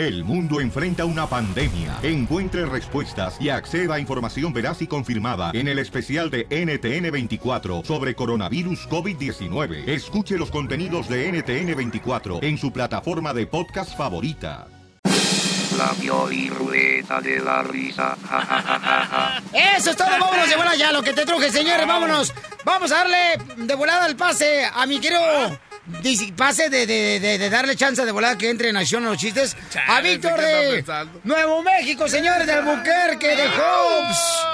El mundo enfrenta una pandemia. Encuentre respuestas y acceda a información veraz y confirmada en el especial de NTN24 sobre coronavirus COVID-19. Escuche los contenidos de NTN24 en su plataforma de podcast favorita. La rueda de la risa. Eso es todo, vámonos de volada ya, lo que te truje, señores, vámonos. Vamos a darle de volada el pase a mi querido dice- pase de, de- de- de darle chance de volada que entre en acción los chistes a Víctor ¿qué está de? Nuevo México, señores del Buquerque de Hobbs.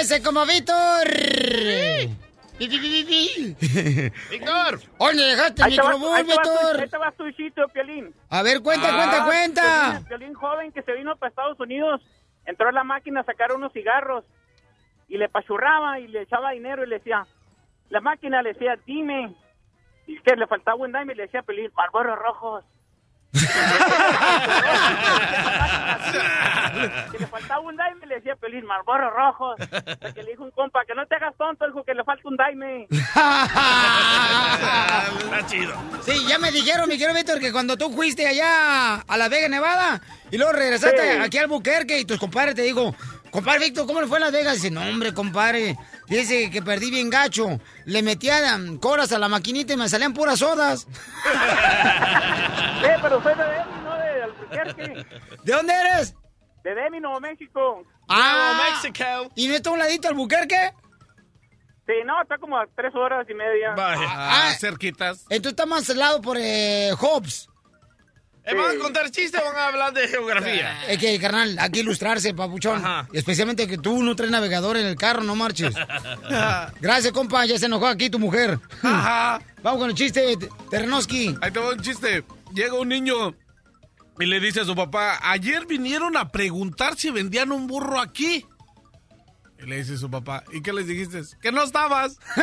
Ese como Víctor. ¡Víctor! ¿Dónde dejaste el microbús, Víctor? ahí te va tu hijito, Piolín. A ver, cuenta, Ah, cuenta, cuenta. Piolín, Piolín joven que se vino para Estados Unidos, entró a la máquina a sacar unos cigarros y le pachurraba y le echaba dinero y le decía, la máquina le decía, dime, y que le faltaba un dime y le decía, Piolín, Marlboro rojos. que le faltaba un dime y le decía, Piolín, Marlboro rojos. Hasta que le dijo un compa, que no te hagas tonto, dijo que le falta un dime. Está chido. Sí, ya me dijeron, mi querido Víctor, que cuando tú fuiste allá a Las Vegas, Nevada, y luego regresaste Sí. aquí al Buquerque y tus compadres te digo, compadre Víctor, ¿cómo le fue en Las Vegas? Dice, no, hombre, compadre, dice que perdí bien gacho. Le metía coras a la maquinita y me salían puras sodas. Eh, pero soy de Demi, no de Albuquerque. ¿De dónde eres? De Demi, Nuevo México. Ah, Nuevo México. ¿Y no está a un ladito al Buquerque? Sí, no, está como a tres horas y media. Vaya. Ah, cerquitas. Entonces está más al lado por eh, Hobbs. ¿Eh, ¿Van a contar chistes o van a hablar de geografía? Es que, carnal, hay que ilustrarse, papuchón. Ajá. Especialmente que tú no traes navegador en el carro, no marches. Gracias, compa, ya se enojó aquí tu mujer. Ajá. Vamos con el chiste, Ternoski. Ahí te va un chiste. Llega un niño y le dice a su papá, ayer vinieron a preguntar si vendían un burro aquí. Y le dice su papá, ¿y qué les dijiste? Que no estabas. ¡Qué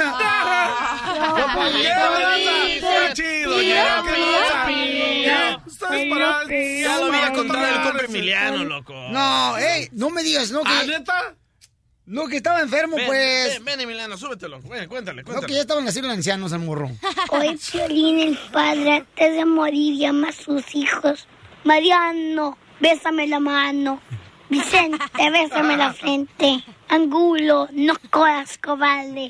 ¡Qué chido! ya, ¡Qué tranza! Ya, lo había contado el compa Emiliano, loco. No, ey, no me digas, no, ¿Ah, que, neta? no, que estaba enfermo, Ven, pues. ven, ven, Emiliano, súbetelo. Ven, cuéntale, No, que cuéntale. ya estaba en la de ancianos al morro. Hoy Piolín, el padre, antes de morir, llama a sus hijos. Mariano, bésame la mano. Vicente, bésame la frente. Angulo, no coras, cobarde.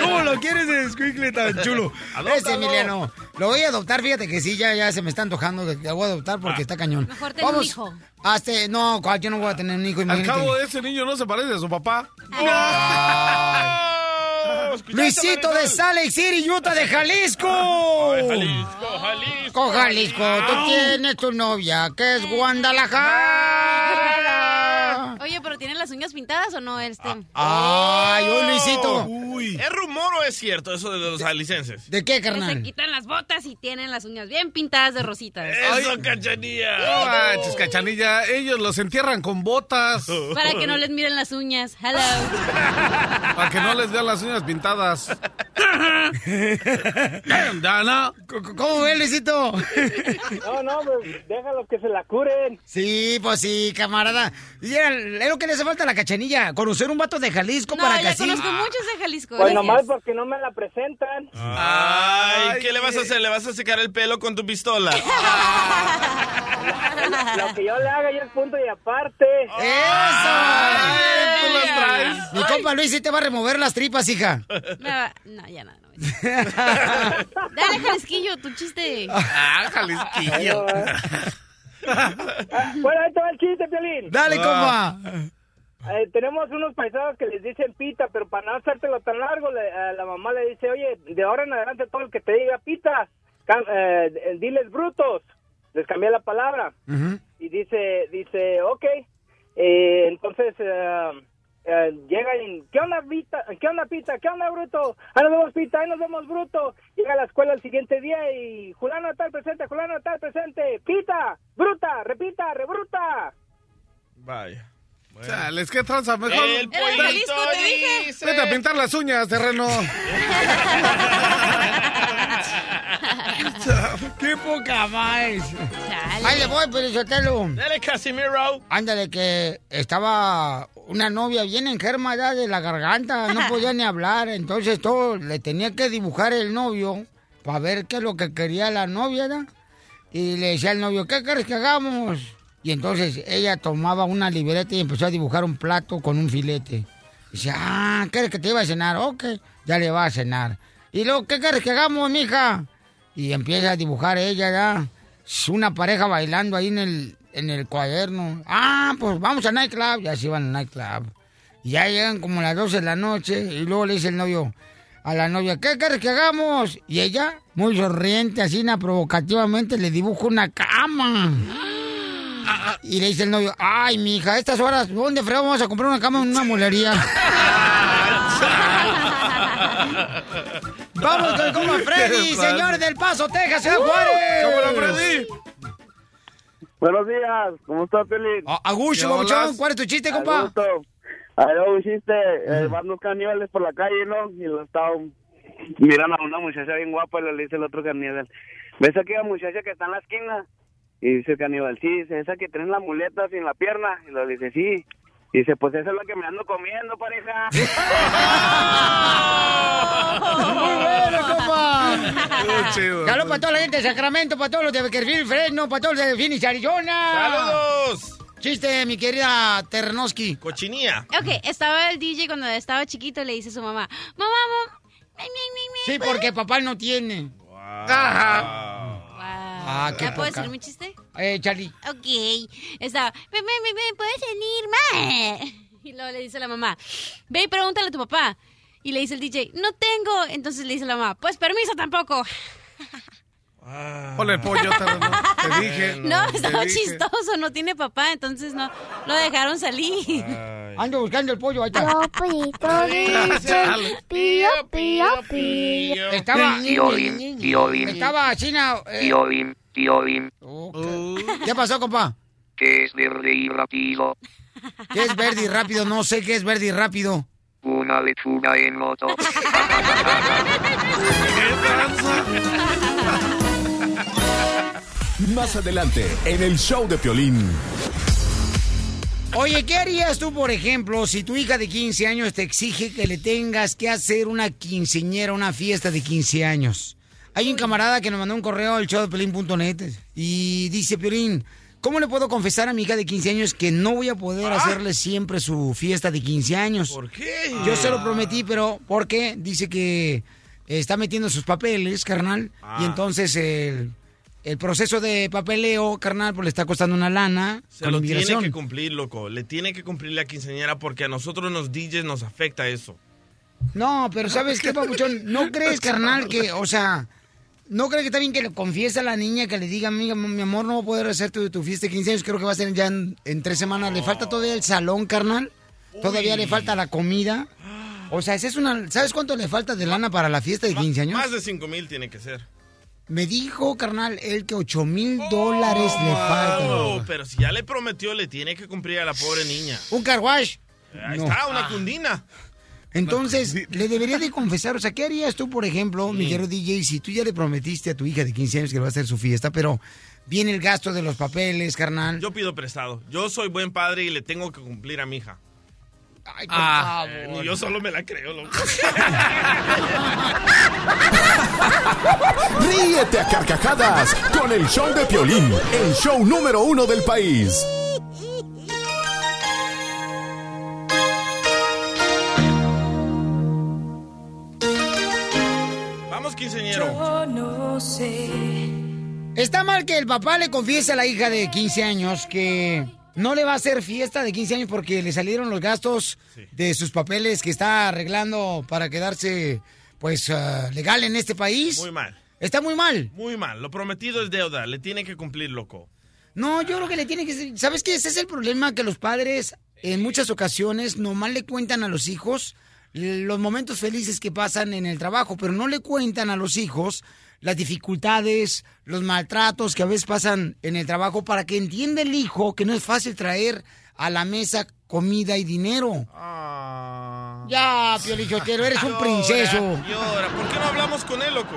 ¿Cómo lo quieres de squinkle tan chulo? Ese Emiliano. Lo voy a adoptar, fíjate que sí, ya, ya se me está antojando. Lo voy a adoptar porque está cañón. Mejor ten un hijo. Hasta, no, yo no voy a tener un hijo, Al imagínate. cabo, ese niño no se parece a su papá. Luisito de Salt Lake City, Utah de Jalisco. Jalisco, Jalisco. Jalisco, tú tienes tu novia, que es Guadalajara. Oye, pero ¿tienen las uñas pintadas o no este? Ay, oh, Luisito. Uy. ¿Es rumor o es cierto eso de los jalicenses? ¿De qué, Que se carnal? quitan las botas y tienen las uñas bien pintadas de rositas. Eso, No cachanilla. manches, cachanilla. Ellos los entierran con botas Para que no les miren las uñas. Hello. para que no les vean las uñas pintadas. ¿Cómo ves, Luisito? No, no, pues déjalos que se la curen. Sí, pues sí, camarada. Y era- es lo que le hace falta a la cachanilla, conocer un vato de Jalisco No, para que ya así... conozco muchos de Jalisco. Pues gracias. nomás porque no me la presentan. Ay, ¿qué le vas a hacer? ¿Le vas a secar el pelo con tu pistola? Lo que yo le haga ya es punto y aparte. ¡Eso! tú las traes. Mi compa Luis sí te va a remover las tripas, hija. Va- No, ya nada. No, Dale, Jalisquillo, tu chiste. Ah, Jalisquillo. Ah, bueno, ahí te va el chiste, Piolín. Dale, compa. Eh, tenemos unos paisanos que les dicen pita, pero para no hacértelo tan largo, le- a la mamá le dice, oye, de ahora en adelante todo el que te diga pita, cam- eh, diles brutos. Les cambié la palabra. Ujú. y dice, dice, ok, eh, entonces eh, eh, llega y, ¿qué onda, Pita? ¿Qué onda, Pita? ¿Qué onda, Bruto? Ahí nos vemos, Pita, ahí nos vemos, Bruto. Llega a la escuela el siguiente día y, Julano tal presente, Julano tal presente, Pita, Bruta, repita, rebruta. Vaya. Chales, qué tranza, mejor. El Jalisco, pollito te dije. dice... Vete a pintar las uñas, terreno. ¡Qué poca más! Chale. Ahí le voy, Pelizotelo. Dale, Casimiro. Ándale, que estaba una novia bien enferma ya de la garganta, no podía ni hablar, entonces todo le tenía que dibujar el novio para ver qué es lo que quería la novia, ¿no? Y le decía al novio, ¿qué quieres que hagamos? Y entonces ella tomaba una libreta y empezó a dibujar un plato con un filete. Dice, ah, ¿quieres que te iba a cenar? Ok, ya le va a cenar. Y luego, ¿qué quieres que hagamos, mija? Y empieza a dibujar ella, ya. Una pareja bailando ahí en el, en el cuaderno. Ah, pues vamos al nightclub. Ya se iban al nightclub. Y ya llegan como las 12 de la noche. Y luego le dice el novio a la novia, ¿qué quieres que hagamos? Y ella, muy sonriente, así, provocativamente, le dibuja una cama. Y le dice el novio, ay, mija, a estas horas, ¿dónde fregado vamos a comprar una cama en una mulería? Vamos con como Freddy, señor del Paso, Texas, Ciudad Juárez. ¿Cómo la Freddy? Buenos días, ¿cómo está, Pelín? A- Agucho, babuchón, ¿cuál es tu chiste, compa? Ahí un chiste, eh, van dos caníbales por la calle, ¿no? Y lo estaban, miran a una muchacha bien guapa y le dice el otro caníbal, ¿ves aquella muchacha que está en la esquina? Y dice el caníbal, sí, dice, esa que tiene la muleta sin la pierna. Y lo dice, sí. Y dice, pues esa es la que me ando comiendo, pareja. Muy bueno, compa. Saludos para toda la gente de Sacramento, para todos los de Beckerfield, Fresno, para todos los de Phoenix, Arizona. ¡Saludos! Chiste, mi querida Ternoski. Cochinía. Ok, estaba el DJ cuando estaba chiquito le dice a su mamá, mamá, mamá. mi, mi, mi, mi, Sí, porque papá no tiene. Wow. Ah, qué ¿Ya puedo poca. decir mi chiste? Eh, Charlie. Ok. Estaba, me, me, ¿puedes venir, ma? Y luego le dice la mamá, ve y pregúntale a tu papá. Y le dice el DJ, no tengo. Entonces le dice la mamá, pues permiso tampoco. Ponle el pollo, te, te dije. No, te estaba dije. chistoso, no tiene papá, entonces no lo dejaron salir. Ando buscando el pollo, ahí está. Pío, pío, pío. Estaba. Piolín, Estaba China. eh, Piolín, Piolín, ¿Qué pasó, compa? que es verde y rápido. ¿Qué es verde y rápido? No sé qué es verde y rápido. Una lechuga en moto. Más adelante, en el show de Piolín. Oye, ¿qué harías tú, por ejemplo, si tu hija de 15 años te exige que le tengas que hacer una quinceñera, una fiesta de 15 años? Hay un camarada que nos mandó un correo al showdepelín.net y dice, Piolín, ¿cómo le puedo confesar a mi hija de 15 años que no voy a poder hacerle siempre su fiesta de 15 años? ¿Por qué? Yo se lo prometí, pero ¿por qué? Dice que está metiendo sus papeles, carnal, Ah. y entonces el, el proceso de papeleo, carnal, pues le está costando una lana Se con lo tiene que cumplir, loco. Le tiene que cumplir la quinceañera porque a nosotros los DJs nos afecta eso. No, pero ¿sabes qué, papuchón? ¿No crees, carnal, que, o sea, no crees que está bien que le confiese a la niña, que le diga, amiga, mi amor, no voy a poder hacer tu, tu fiesta de 15 años, creo que va a ser ya en, en tres semanas. ¿Le falta todavía el salón, carnal? ¿Todavía le falta la comida? O sea, esa es una... ¿Sabes cuánto le falta de lana para la fiesta de 15 años? Más de 5 mil tiene que ser. Me dijo, carnal, él que 8 mil dólares le Oh, faltan. pero si ya le prometió, le tiene que cumplir a la pobre niña. ¿Un car wash? Ahí No. está, una cundina. Entonces, le debería de confesar, o sea, ¿qué harías tú, por ejemplo, mi querido DJ, si tú ya le prometiste a tu hija de 15 años que le va a hacer su fiesta, pero viene el gasto de los papeles, carnal? Yo pido prestado. Yo soy buen padre y le tengo que cumplir a mi hija. Ay, por Ah, favor. eh, yo solo me la creo, loco. Ríete a carcajadas con el show de Piolín, el show número uno del país. Vamos, quinceañero. no sé. Está mal que el papá le confiese a la hija de 15 años que no le va a hacer fiesta de 15 años porque le salieron los gastos de sus papeles que está arreglando para quedarse, pues, ah, legal en este país. Muy mal. Está muy mal. Muy mal. Lo prometido es deuda. Le tiene que cumplir, loco. No, yo creo que le tiene que ¿Sabes qué? Ese es el problema que los padres en muchas ocasiones nomás le cuentan a los hijos los momentos felices que pasan en el trabajo, pero no le cuentan a los hijos las dificultades, los maltratos que a veces pasan en el trabajo para que entienda el hijo que no es fácil traer a la mesa comida y dinero. Ya, Piolichotero, eres un princeso. Llora. ¿Por qué no hablamos con él, loco?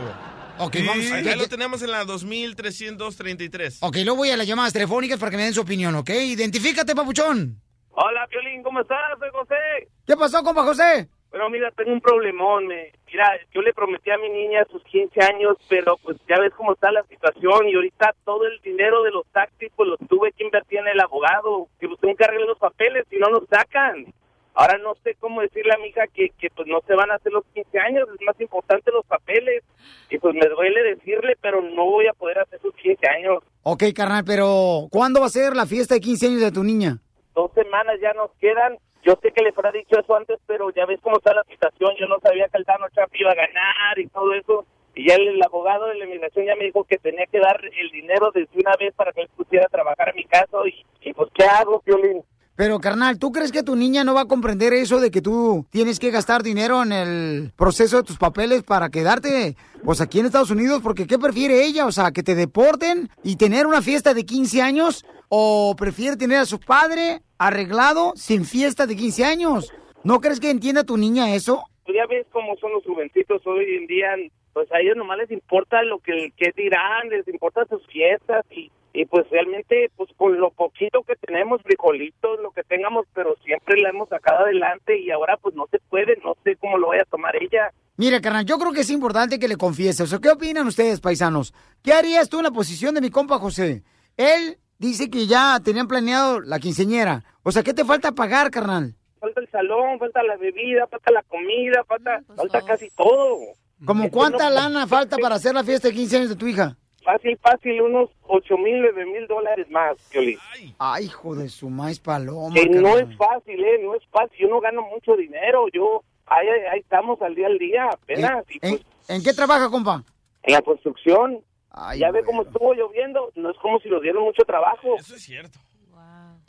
Ok, Sí, vamos. Ya- lo tenemos en la 2333. Ok, luego voy a las llamadas telefónicas para que me den su opinión, ¿ok? Identifícate, papuchón. Hola, Piolín, ¿cómo estás? Soy José. ¿Qué pasó, compa José? Pero mira, tengo un problemón, me. Mira, yo le prometí a mi niña sus 15 años, pero pues ya ves cómo está la situación y ahorita todo el dinero de los taxis pues lo tuve que invertir en el abogado, que pues tengo que arreglar los papeles y no los sacan. Ahora no sé cómo decirle a mi hija que, que pues no se van a hacer los 15 años, es más importante los papeles. Y pues me duele decirle, pero no voy a poder hacer sus 15 años. Ok, carnal, pero ¿cuándo va a ser la fiesta de 15 años de tu niña? Dos semanas ya nos quedan. Yo sé que les habrá dicho eso antes, pero ya ves cómo está la situación. Yo no sabía que el Trump iba a ganar y todo eso. Y ya el, abogado de la inmigración ya me dijo que tenía que dar el dinero desde una vez para que él pudiera trabajar en mi caso. Y, y pues, ¿qué hago, Violín? Pero, carnal, ¿tú crees que tu niña no va a comprender eso de que tú tienes que gastar dinero en el proceso de tus papeles para quedarte, pues, aquí en Estados Unidos? Porque, ¿qué prefiere ella? O sea, ¿que te deporten y tener una fiesta de 15 años? ¿O prefiere tener a su padre arreglado sin fiesta de 15 años? ¿No crees que entienda tu niña eso? Ya ves cómo son los jovencitos hoy en día. Pues a ellos nomás les importa lo que, que dirán, les importa sus fiestas y y pues realmente pues con lo poquito que tenemos frijolitos lo que tengamos pero siempre la hemos sacado adelante y ahora pues no se puede no sé cómo lo vaya a tomar ella Mira, carnal, yo creo que es importante que le confieses. O sea, ¿qué opinan ustedes, paisanos? ¿Qué harías tú en la posición de mi compa José? Él dice que ya tenían planeado la quinceñera. O sea, ¿qué te falta pagar, carnal? falta el salón falta la bebida falta la comida falta falta casi todo ¿Como cuánta no- lana falta para hacer la fiesta de 15 años de tu hija? Fácil fácil unos ocho mil nueve mil dólares más Piolín. Ay, hijo de su maíz paloma. que no es fácil eh no es fácil yo no gano mucho dinero yo ahí, ahí- estamos al día al día apenas y ¿En, pues en qué trabaja, compa? en la construcción Ay, ya ve cómo estuvo lloviendo no es como si nos dieron mucho trabajo Eso es cierto.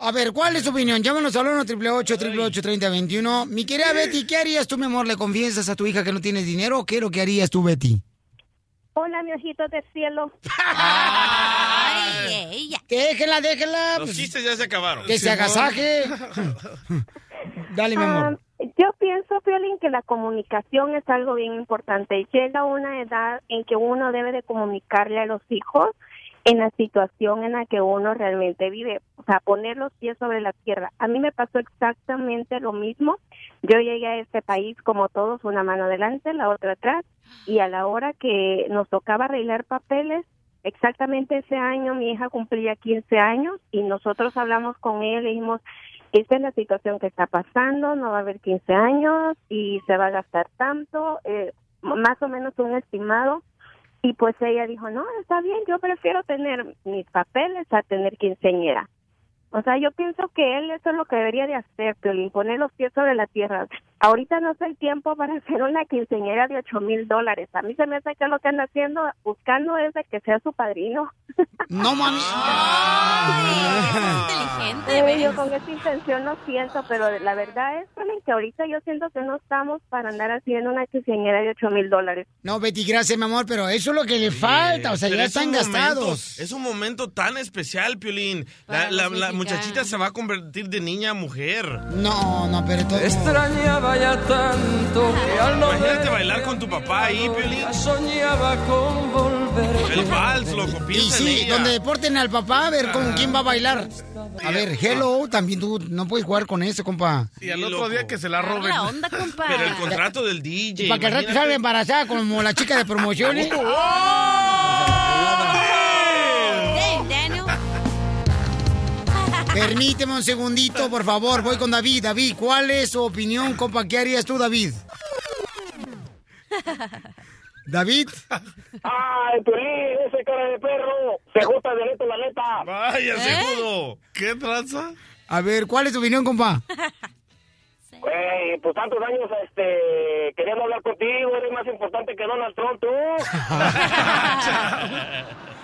A ver, ¿cuál es tu opinión? Llámanos al 1 888 3021 Mi querida Betty, ¿qué harías tú, mi amor? ¿Le confiesas a tu hija que no tienes dinero o qué es lo que harías tú, Betty? Hola, mi ojito del cielo. Ay, ella. Déjela, déjela. Los pues, chistes ya se acabaron. que se agasaje. Dale, mi amor. Ah, yo pienso, Piolín, que la comunicación es algo bien importante. Llega una edad en que uno debe de comunicarle a los hijos en la situación en la que uno realmente vive, o sea, poner los pies sobre la tierra. A mí me pasó exactamente lo mismo. Yo llegué a este país como todos, una mano adelante, la otra atrás, y a la hora que nos tocaba arreglar papeles, exactamente ese año mi hija cumplía 15 años y nosotros hablamos con ella y dijimos, esta es la situación que está pasando, no va a haber 15 años y se va a gastar tanto, eh, más o menos un estimado. Y pues ella dijo, no, está bien, yo prefiero tener mis papeles a tener quinceañera. O sea, yo pienso que él eso es lo que debería de hacer, Piolín, poner los pies sobre la tierra. Ahorita no es el tiempo para hacer una quinceañera de ocho mil dólares. A mí se me hace que lo que anda haciendo, buscando es de que sea su padrino. No, mami. inteligente, Eh, ¿ves? yo con esa intención lo siento, pero la verdad es Piolín, que ahorita yo siento que no estamos para andar haciendo una quinceañera de ocho mil dólares. No, Betty, gracias, mi amor, pero eso es lo que le falta. O sea, Pero ya es están momento- gastados. es un momento tan especial, Piolín. La, muchachita se va a convertir de niña a mujer. No, no, pero todo. Extrañaba ya tanto que al no Imagínate bailar con tu papá ahí, Piolín. ya soñaba con volver. El vals, loco, Y piensa en sí, ella. donde deporten al papá, a ver con quién va a bailar. A ver, hello, también tú no puedes jugar con eso, compa. Y al otro día que se la roben. la onda, compa. Pero el contrato del DJ. Y para que al rato imagínate. salga embarazada como la chica de promociones. Permíteme un segundito, por favor. Voy con David. David, ¿cuál es su opinión, compa? ¿Qué harías tú, David? David. ay Piolín ese cara de perro se gusta de la neta Vaya, segundo. ¿Qué tranza? A ver, ¿cuál es tu opinión, compa? Güey, pues tantos años, este, queriendo hablar contigo, eres más importante que Donald Trump, tú.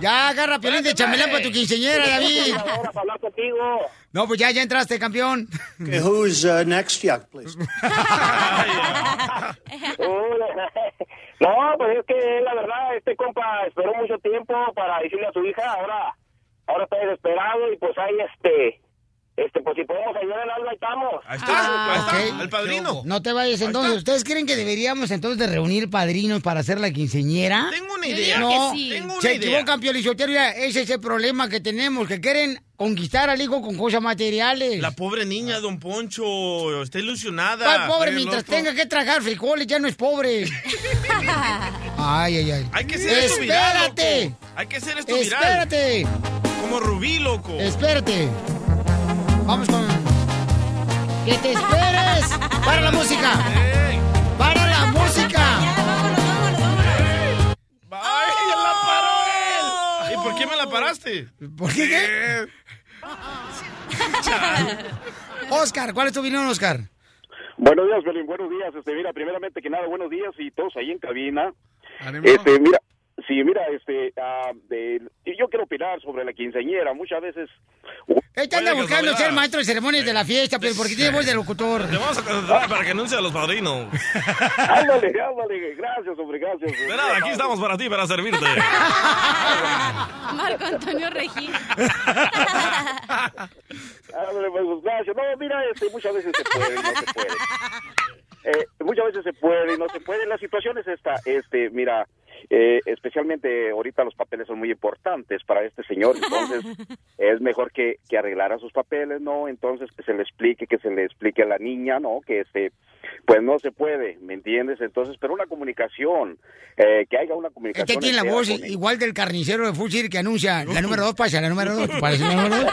Ya agarra piolín de chamelán para tu quinceñera, David. Ahora para hablar contigo. No, pues ya, ya entraste, campeón. Okay, who's uh, next? Yeah, please. No, pues es que la verdad, este compa esperó mucho tiempo para decirle a su hija, ahora, ahora está desesperado y pues ahí este, este, pues si podemos ayudar en algo, ahí estamos. Ahí está, ahí está, Ok. el padrino. No te vayas entonces. ¿Ustedes creen que deberíamos entonces de reunir padrinos para hacer la quinceñera? Tengo una idea. No, que sí. Tengo una se idea. equivocan, Piolichotero. ya, Ese es el problema que tenemos, que quieren conquistar al hijo con cosas materiales. La pobre niña, don Poncho, está ilusionada. ¿Cuál pobre? Mientras tenga que tragar frijoles, ya no es pobre. ay, ay, ay. Hay que hacer esto viral, Espérate. loco. Hay que hacer esto viral. Espérate. Como Rubí, loco. Espérate. Vamos con. ¡Que te esperes! ¡Para la música! ¡Para la música! ¡Ay, ya la paró él! ¿Y por qué me la paraste? ¿Por qué qué? Oscar, ¿cuál es tu opinión, Oscar? Buenos días, Belín, buenos días. Este, mira, primeramente que nada, buenos días y todos ahí en cabina. Este, mira, sí, mira, este, ah, de- yo quiero opinar sobre la quinceañera. Muchas veces, Este anda buscando ser maestro de ceremonias de la fiesta, pero porque tiene voz de locutor. Te vamos a contratar para que anuncie a los padrinos. ándale, ándale, gracias, hombre, gracias. De nada, aquí estamos para ti, para servirte. Marco Antonio Regín. Ándale, pues, gracias. No, mira, este, muchas veces se puede y no se puede. Eh, muchas veces se puede y no se puede. La situación es esta, este, mira, eh, especialmente ahorita los papeles son muy importantes para este señor, entonces es mejor que, que arreglara sus papeles, ¿no? Entonces que se le explique, que se le explique a la niña, ¿no? Que este, pues no se puede, ¿me entiendes? Entonces, pero una comunicación, eh, que haya una comunicación. Este tiene la voz con igual del carnicero de Fusil que anuncia la número dos pasa, la número dos parece la número dos.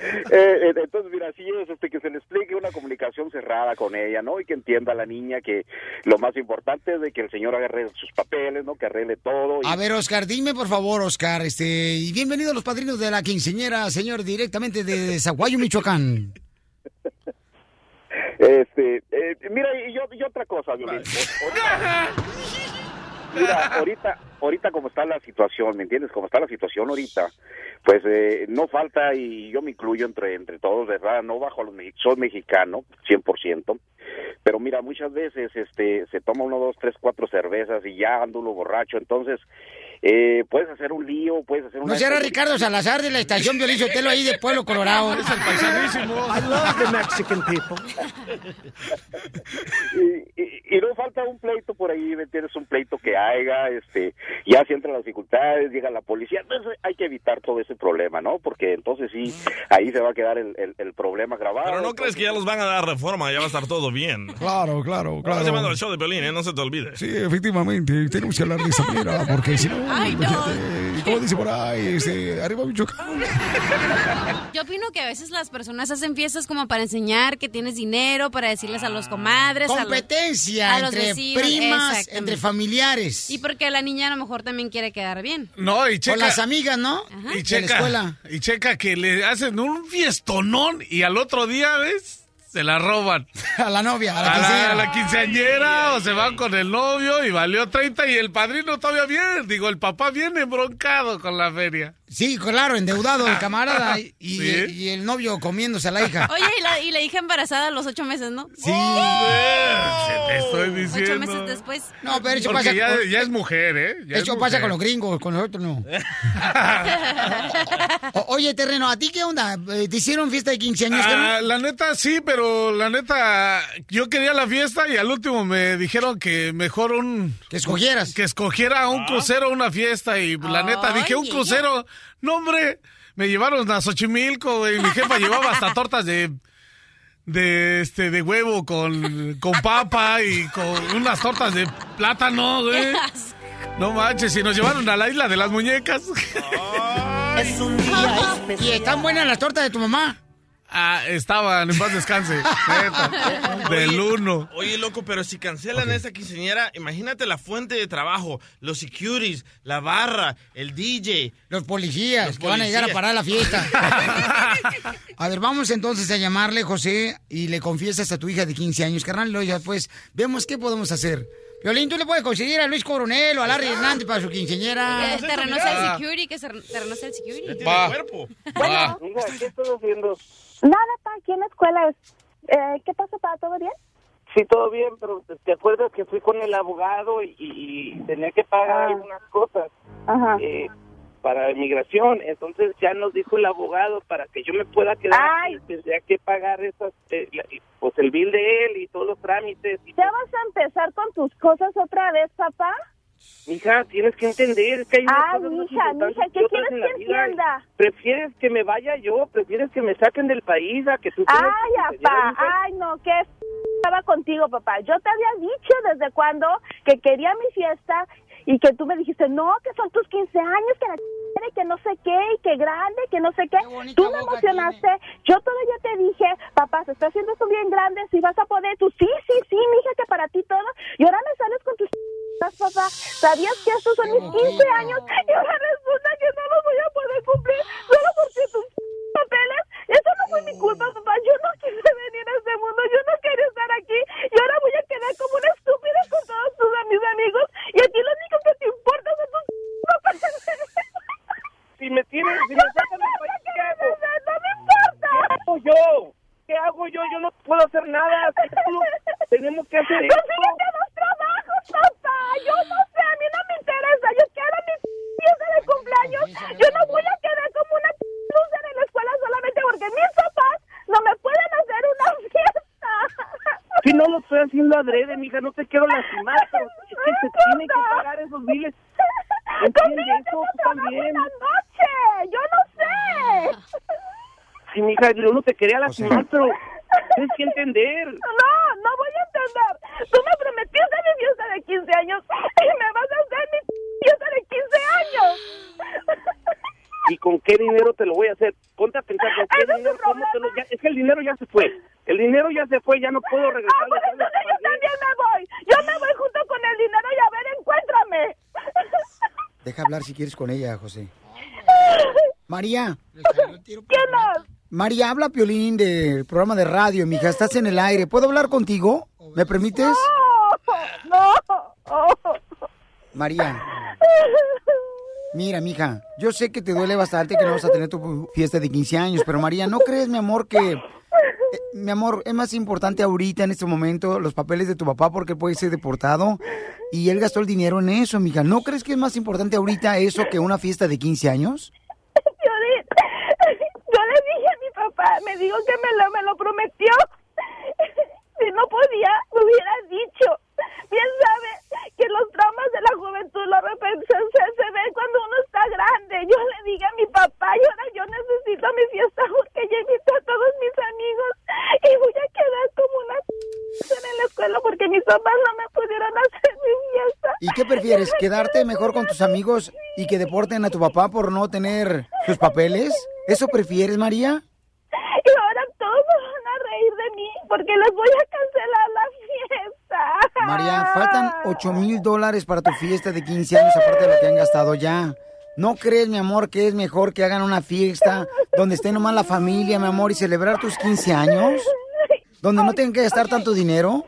Eh, eh, entonces, mira, sí es este, que se le explique una comunicación cerrada con ella, ¿no? Y que entienda la niña que lo más importante es de que el señor agarre sus papeles, ¿no? Que arregle todo. y- A ver, Oscar, dime por favor, Oscar, este, y bienvenidos los padrinos de la quinceñera, señor, directamente de Zaguayo, Michoacán. Este, eh, mira, y, yo, y otra cosa, Violín. Mira, ahorita, ahorita como está la situación, ¿me entiendes? Como está la situación ahorita, pues eh, no falta, y yo me incluyo entre entre todos, ¿verdad? No bajo a los soy mexicano, 100%, pero mira, muchas veces este se toma uno, dos, tres, cuatro cervezas y ya ando uno borracho, entonces eh, puedes hacer un lío, puedes hacer una... ¿No será Ricardo Salazar de la estación Violín Sotelo ahí de Pueblo Colorado? Es el paisanísimo. I love the Mexican people. y, y- y no falta un pleito por ahí, ¿me entiendes? Un pleito que haya, este, ya si entran las dificultades, llega la policía, entonces hay que evitar todo ese problema, ¿no? Porque entonces sí, ahí se va a quedar el, el- el problema grabado. Pero no crees que ya los van a dar reforma, ya va a estar todo bien. Claro, claro, Estamos llamando claro. al show de Pelín, ¿eh? no se te olvide. Sí, efectivamente, tenemos que hablar de esa manera, porque si no, Ay, no. imagínate, como dice por ahí, este, arriba Michoacán. Yo opino que a veces las personas hacen fiestas como para enseñar que tienes dinero, para decirles a los comadres, a los- Competencia a los entre vecinos, primas, entre familiares. Y porque la niña a lo mejor también quiere quedar bien. No, y checa. Con las amigas, ¿no? Y De la checa, escuela. y checa que le hacen un fiestonón y al otro día, ¿ves? Se la roban. A la novia, a la A la, quinceañera. a la quinceañera o se van con el novio y valió 30 y el padrino todavía bien. Digo, el papá viene broncado con la feria. Sí, claro, endeudado el camarada y, y- Sí. y el novio comiéndose a la hija. Oye, y la, y la hija embarazada a los ocho meses, ¿no? Sí. Te estoy Ocho diciendo. meses después. No, pero eso Porque pasa, ya, ya es mujer, ¿eh? Ya es eso pasa con los gringos, con nosotros no. O- oye, Terreno, ¿a ti qué onda? Eh, ¿Te hicieron fiesta de 15 años? Ah, la neta sí, pero la neta yo quería la fiesta y al último me dijeron que mejor un Que escogieras. que escogiera un crucero o una fiesta y la neta dije un crucero, no hombre, me llevaron a Xochimilco, güey, mi jefa llevaba hasta tortas de de este de huevo con con papa y con unas tortas de plátano, güey. No manches, y nos llevaron a la isla de las muñecas. Es un día especial. ¿Y están buenas las tortas de tu mamá? Ah, estaban, en paz descanse. Neta, del uno. Oye, loco, pero si cancelan esa quinceañera, imagínate la fuente de trabajo, los securities, la barra, el DJ. Los policías Los que van a llegar a parar la fiesta. a ver, vamos entonces a llamarle, José, y le confiesas a tu hija de 15 años, carnal, y ya pues vemos qué podemos hacer. Violín, ¿tú le puedes conseguir a Luis Coronel o a Larry Hernández para su quinceañera? Que te renuncie el security, que se te renuncie el security. Va. cuerpo. Va. Mira, ¿qué estás haciendo? Nada, está aquí en la escuela. Eh, ¿Qué pasa, pa? ¿Todo bien? Sí, todo bien, pero ¿te acuerdas que fui con el abogado y, y tenía que pagar Ah. algunas cosas? Ajá. Eh, para inmigración. Entonces ya nos dijo el abogado para que yo me pueda quedar, Ay. aquí, tendría que pagar esas, eh, la- pues el bill de él y todos los trámites. Y, ¿Ya vas a empezar con tus cosas otra vez, papá? Mija, tienes que entender que hay unas Ay, cosas más mija, importantes mija, ¿qué que otras quieres en la que vida. entienda? ¿Prefieres que me vaya yo? ¿Prefieres que me saquen del país a que tú Ay, papá, ay, no, qué f- estaba contigo, papá. Yo te había dicho desde cuando que quería mi fiesta y que tú me dijiste, no, que son tus 15 años, que la ch- que no sé qué, y que grande, que no sé qué. Tú me emocionaste, yo todavía te dije, papá, se está haciendo esto bien grande, si vas a poder, tú sí, sí, sí, mija, que para ti todo. Y ahora me sales con tus ch- papá. ¿Sabías que estos son mis 15 años? Y ahora resulta que no los voy a poder cumplir solo porque tus papeles. Eso no fue mi culpa, papá. Yo no quise venir a este mundo. Yo no quería estar aquí. Y ahora voy a quedar como una estúpida con todos tus mis amigos. Y a ti lo único que te importa son tus papeles. Si me tienes, si me sacan del país, ¿qué hago? ¡No me importa! ¿Qué hago yo? ¿Qué hago yo? Yo no puedo hacer nada. Tenemos, tenemos que hacer esto. ¡Consíguete dos trabajos, papá! Yo no sé, a mí no me interesa. Yo quiero mi fiesta de cumpleaños. Yo no voy a quedar como una loser en la escuela solamente porque mis papás no me pueden hacer una fiesta. Si no lo estoy haciendo adrede, mija, no te quiero lastimar, pero es que se tienen que pagar esos biles. ¿Entiendes eso? Tú también. noche! ¡Yo no sé! Sí, mija, yo no te quería lastimar, pero tienes que entender. No, no voy a entender. Tú me prometiste mi fiesta de 15 años y me vas a hacer mi fiesta de 15 años. ¿Y con qué dinero te lo voy a hacer? Ponte a pensar, ¿con qué Ese es dinero? tu ¿Cómo te lo- ya- es que el dinero ya se fue. El dinero ya se fue, ya no puedo regresar. Ah, pues entonces yo también me voy. Yo me voy junto con el dinero y a ver, encuéntrame. Deja hablar si quieres con ella, José. María. ¿Quién es? María, habla Piolín del programa de radio, mija. Estás en el aire. ¿Puedo hablar contigo? ¿Me permites? No. Oh. María. Mira, mija, yo sé que te duele bastante que no vas a tener tu fiesta de 15 años, pero María, ¿no crees, mi amor, que... eh, mi amor, es más importante ahorita, en este momento, los papeles de tu papá porque puede ser deportado y él gastó el dinero en eso, mija. ¿No crees que es más importante ahorita eso que una fiesta de 15 años? Piolín, yo le dije a mi papá, me dijo que me lo, me lo prometió. Si no podía, me hubiera dicho. Bien sabe que los traumas de la juventud lo repente se, se ven cuando uno está grande. Yo le dije a mi papá, y ahora yo necesito mi fiesta porque ya invité a todos mis amigos y voy a quedar como una en la escuela porque mis papás no me pudieron hacer mi fiesta. ¿Y qué prefieres? ¿Quedarte mejor con tus amigos y que deporten a tu papá por no tener sus papeles? ¿Eso prefieres, María? Y ahora todos se van a reír de mí porque les voy a cancelar la fiesta. María, faltan 8 mil dólares para tu fiesta de 15 años, aparte de lo que han gastado ya. ¿No crees, mi amor, que es mejor que hagan una fiesta donde esté nomás la familia, mi amor, y celebrar tus 15 años? Donde no tengan que gastar tanto dinero.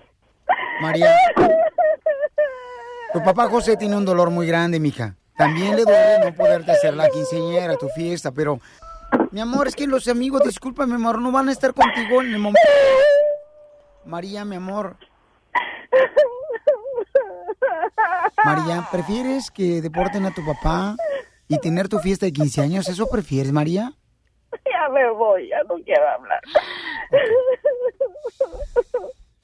María, tu papá José tiene un dolor muy grande, mija. También le duele no poderte hacer la quinceañera, tu fiesta, pero... Mi amor, es que los amigos, discúlpame, mi amor, no van a estar contigo en el momento... María, mi amor, María, ¿prefieres que deporten a tu papá y tener tu fiesta de 15 años? ¿Eso prefieres, María? Ya me voy, ya no quiero hablar.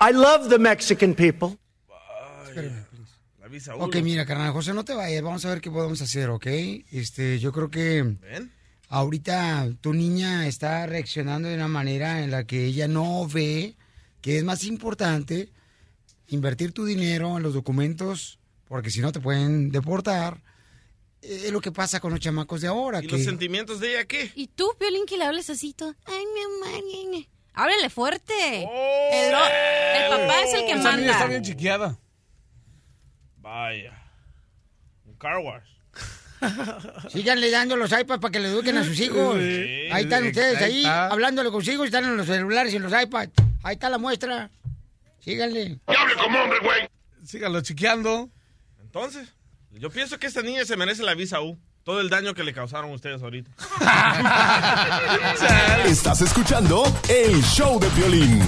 I love the Mexican people. La visa Ok, mira, carnal, José, no te vayas. Vamos a ver qué podemos hacer, ¿ok? Este, yo creo que ahorita tu niña está reaccionando de una manera en la que ella no ve que es más importante invertir tu dinero en los documentos, porque si no te pueden deportar. Eh, Es lo que pasa con los chamacos de ahora. ¿Y que... los sentimientos de ella qué? ¿Y tú, Piolín, que le hables así todo? Ay, mi ñe. Háblale fuerte. el, o- el papá es el que Esa manda. niña está bien chiqueada. Vaya. Un car wash. Síganle dando los iPads para que le eduquen a sus hijos. Sí. ahí están ustedes, Ahí está. hablándole con sus hijos, están en los celulares y en los iPads. Ahí está la muestra. Síganle. hable como hombre, güey! Síganlo chiqueando. Entonces, yo pienso que esta niña se merece la visa U. Todo el daño que le causaron ustedes ahorita. Estás escuchando el show de violín.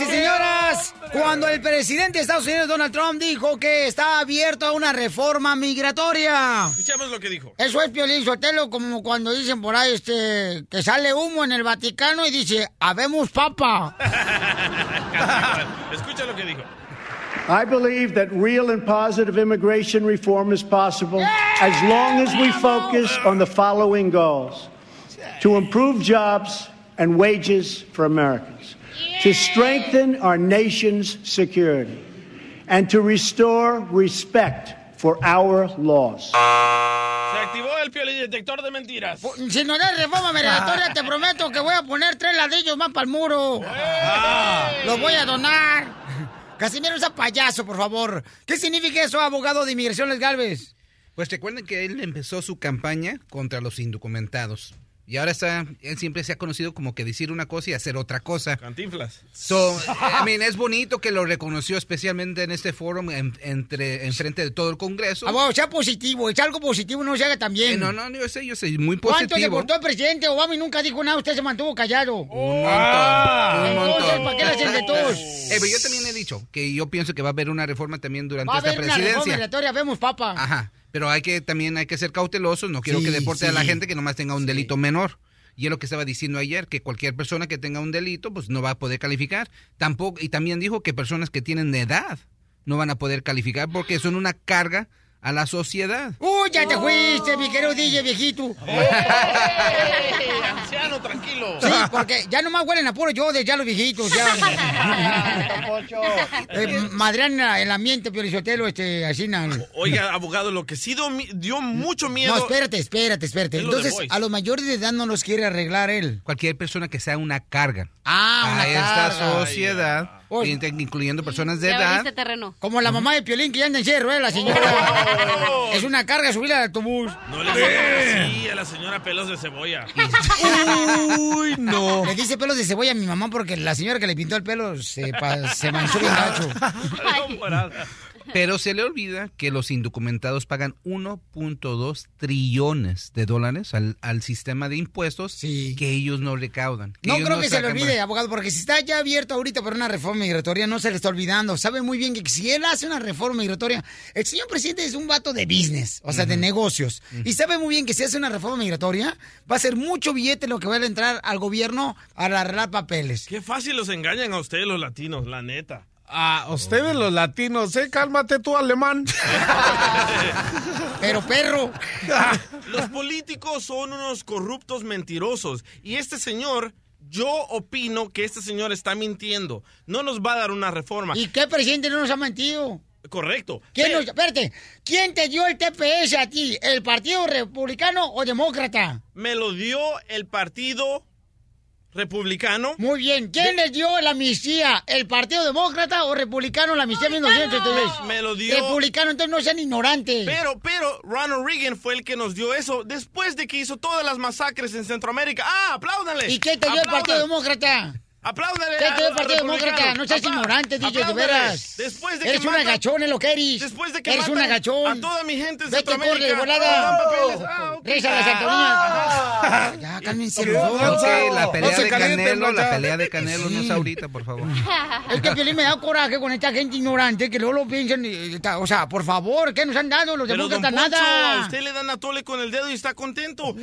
Señores y señoras, cuando el presidente de Estados Unidos, Donald Trump, dijo que está abierto a una reforma migratoria. Escuchemos lo que dijo. Eso es Piolín Sotelo, como cuando dicen por ahí este, que sale humo en el Vaticano y dice, habemos papa. Escucha lo que dijo. I believe that real and positive immigration reform is possible as long as we focus on the following goals to improve jobs and wages for Americans, to strengthen our nation's security, and to restore respect for our laws. Se activó el piolidetector de mentiras. Si no das reforma migratoria, te prometo que voy a poner tres ladrillos más para el muro. Los voy a donar. Casimiro, ese payaso, por favor. ¿Qué significa eso, abogado de inmigración Galvez? Pues recuerden que él empezó su campaña contra los indocumentados. Y ahora está, él siempre se ha conocido como que decir una cosa y hacer otra cosa. Cantinflas. So, I mean, es bonito que lo reconoció especialmente en este foro en, entre, en frente de todo el Congreso. Abogado, sea positivo, echa algo positivo, no se haga también. Eh, no, no, yo sé, yo sé, muy ¿Cuánto le positivo. cortó el presidente Obama y nunca dijo nada? Usted se mantuvo callado. Un montón, un montón. Entonces, ¿para qué le hacen de todos? Eh, pero yo también he dicho que yo pienso que va a haber una reforma también durante Va a esta haber una reforma presidencia. migratoria, vemos, papa. Ajá. Pero hay que también hay que ser cautelosos. No quiero Sí, que deporte a la gente que nomás tenga un delito menor. Y es lo que estaba diciendo ayer, que cualquier persona que tenga un delito, pues no va a poder calificar. Tampoco, y también dijo que personas que tienen edad no van a poder calificar porque son una carga a la sociedad. Uy, ya te fuiste, mi querido DJ viejito. anciano, tranquilo. Sí, porque ya nomás huelen a puro yo de ya los viejitos, ya. eh, madrean el ambiente, Piorizotelo, este, así, na. Oiga, abogado, lo que sí dio, mucho miedo. No, espérate, espérate, espérate. Entonces, a los mayores de edad no los quiere arreglar él. Cualquier persona que sea una carga Ah, una a esta carga. sociedad, Oye. incluyendo personas de Ya edad. terreno. Como la mamá de Piolín que ya anda en de ruedas, la señora. es una carga subirla al autobús. No le digan así a la señora pelos de cebolla. Uy, no. Le dice pelos de cebolla a mi mamá porque la señora que le pintó el pelo se, pa- se manchó bien gacho. Pero se le olvida que los indocumentados pagan 1.2 trillones de dólares al, al sistema de impuestos que ellos no recaudan. No creo que se le olvide, abogado, porque si está ya abierto ahorita por una reforma migratoria, no se le está olvidando. Sabe muy bien que si él hace una reforma migratoria, el señor presidente es un vato de business, o sea, de negocios. Y sabe muy bien que si hace una reforma migratoria, va a ser mucho billete lo que va a entrar al gobierno al arreglar papeles. Qué fácil los engañan a ustedes los latinos, la neta. A ustedes los latinos, ¿eh? Cálmate tú, alemán. Pero perro. Los políticos son unos corruptos mentirosos. Y este señor, yo opino que este señor está mintiendo. No nos va a dar una reforma. ¿Y qué presidente no nos ha mentido? Correcto. ¿Quién nos, espérate, ¿quién te dio el TPS a ti? ¿El Partido Republicano o Demócrata? Me lo dio el partido republicano. Muy bien. ¿Quién les dio la amnistía? ¿El Partido Demócrata o Republicano la amnistía en 1973? Me lo dio. Republicano, entonces no sean ignorantes. Pero, pero, Ronald Reagan fue el que nos dio eso después de que hizo todas las masacres en Centroamérica. ¡Ah, apláudanle! ¿Y qué te dio el. Partido Demócrata? ¡Apláudanle! ¿Qué dio el Partido. Demócrata? No seas Apla- ignorante, DJ, de veras. Después de eres que un agachón, es lo que eres. Después de que Eres un agachón. a toda mi gente en Vete, corre, de volada. Ah, papeles. Ah, ok. Reza a Santa Doña. Ya, cálmense los dos. Ok, la pelea No de Canelo, la pelea de Canelo no es ahorita, por favor. Es que Piolín me da coraje con esta gente ignorante que luego lo piensan. O sea, por favor, ¿qué nos han dado los demócratas? Poncho, a Nada. usted le dan a tole con el dedo y está contento.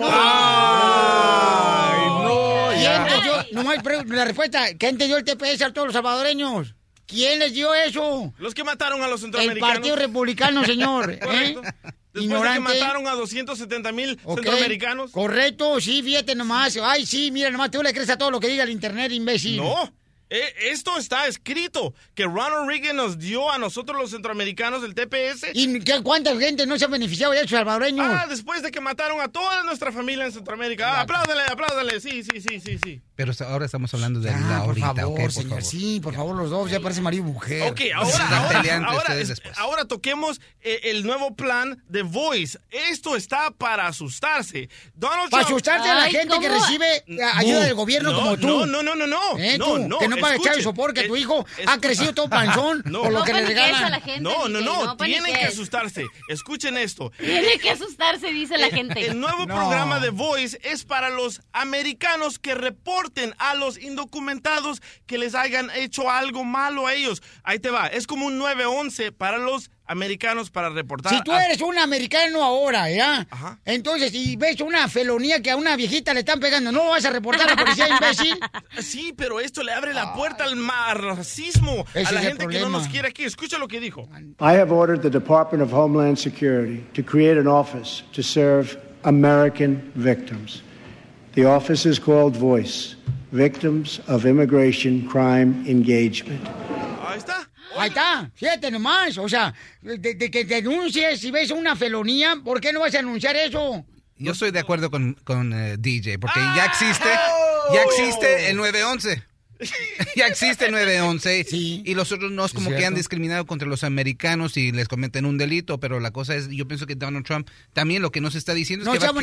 Nomás pre- la respuesta, ¿quién te dio el TPS a todos los salvadoreños? ¿Quién les dio eso? Los que mataron a los El centroamericanos. Partido Republicano, señor. ¿eh? Después de que mataron a 270 mil Ok. centroamericanos. Correcto, sí, fíjate nomás. Ay, sí, mira nomás, tú le crees a todo lo que diga el internet, imbécil. No. Eh, esto está escrito que Ronald Reagan nos dio a nosotros los centroamericanos el TPS. ¿Y qué- cuánta gente no se ha beneficiado de eso, salvadoreños? Ah, después de que mataron a toda nuestra familia en Centroamérica. Ah, apláudale, apláudale. Sí, sí, sí, sí, sí. Pero ahora estamos hablando de la por ahorita, favor, señor, favor. sí, por favor, los dos, ya parece marido y mujer. Ok, ahora, ahora, ahora, ustedes es- después. ahora toquemos eh, el nuevo plan de Voice. Esto está para asustarse. Donald Para Trump- asustarte a la gente que recibe ayuda del gobierno no, como tú. No, no, no, no, no. ¿Eh, no, tú? no. Que no paga Escuche, echar sopor que tu hijo es- ha crecido todo panzón No. por lo No que le paniques a regalan. la gente, No, no, no, no tienen que asustarse. Escuchen esto. Tiene que asustarse, dice la gente. El nuevo programa de Voice es para los americanos que reporten a los indocumentados que les hayan hecho algo malo a ellos. Ahí te va, es como un 911 para los americanos para reportar. Si tú a- eres un americano ahora, ¿ya? Entonces, si ves una felonía que a una viejita le están pegando, ¿no vas a reportar a la policía, imbécil? Sí, pero esto le abre la puerta al ma- racismo Ese a la gente que no nos quiere aquí. Escucha lo que dijo. I have ordered the Department of Homeland Security to create an office to serve American victims. The office is called VOICE Victims of Immigration Crime Engagement. Ahí está. Ahí está, fíjate nomás. O sea, de, de que denuncies si ves una felonía, ¿por qué no vas a anunciar eso? Yo estoy de acuerdo con, con eh, DJ, porque ya existe, ya existe el 911. ya existe el 911 y los otros no es como que han discriminado contra los americanos y les cometen un delito, pero la cosa es, yo pienso que Donald Trump también lo que nos está diciendo es que va a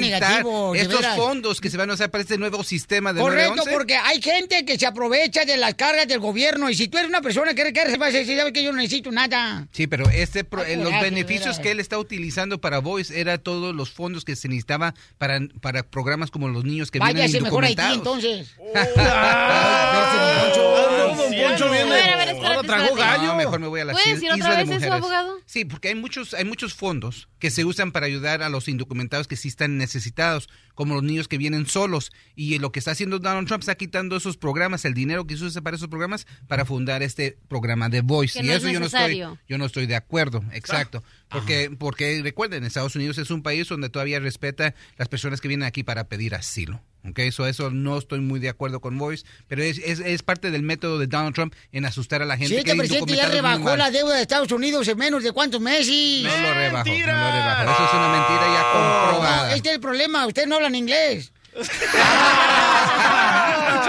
de estos veras. fondos que se van a usar para este nuevo sistema de Correcto, 911. porque hay gente que se aprovecha de las cargas del gobierno y si tú eres una persona que quiere vas a decir, ¿sabes que yo no necesito nada? Sí, pero este pro- Ay, los beneficios veras. que él está utilizando para Voice era todos los fondos que se necesitaba para, para programas como los niños que vienen Váyase mejor Haití indocumentados. entonces. Don Poncho viene. A ver, a ver, espérate, Ahora tragó espérate. gallo. No, mejor me voy a la ¿Puede isla decir otra de vez eso, mujeres. abogado? Sí, porque hay muchos, hay muchos fondos que se usan para ayudar a los indocumentados que sí están necesitados, como los niños que vienen solos. Y lo que está haciendo Donald Trump está quitando esos programas, el dinero que se usa para esos programas, para fundar este programa de Voice. Que y no es eso yo no estoy, yo no estoy de acuerdo, exacto. Porque, porque recuerden, Estados Unidos es un país donde todavía respeta las personas que vienen aquí para pedir asilo. ¿Ok? Eso, eso no estoy muy de acuerdo con Voice, pero es, es, es parte del método de Donald Trump en asustar a la gente. Si que este presidente ya rebajó la deuda de Estados Unidos en menos de cuántos meses. No lo rebajó, no lo rebajó. Eso es una mentira ya comprobada. No, este es el problema, ustedes no hablan inglés.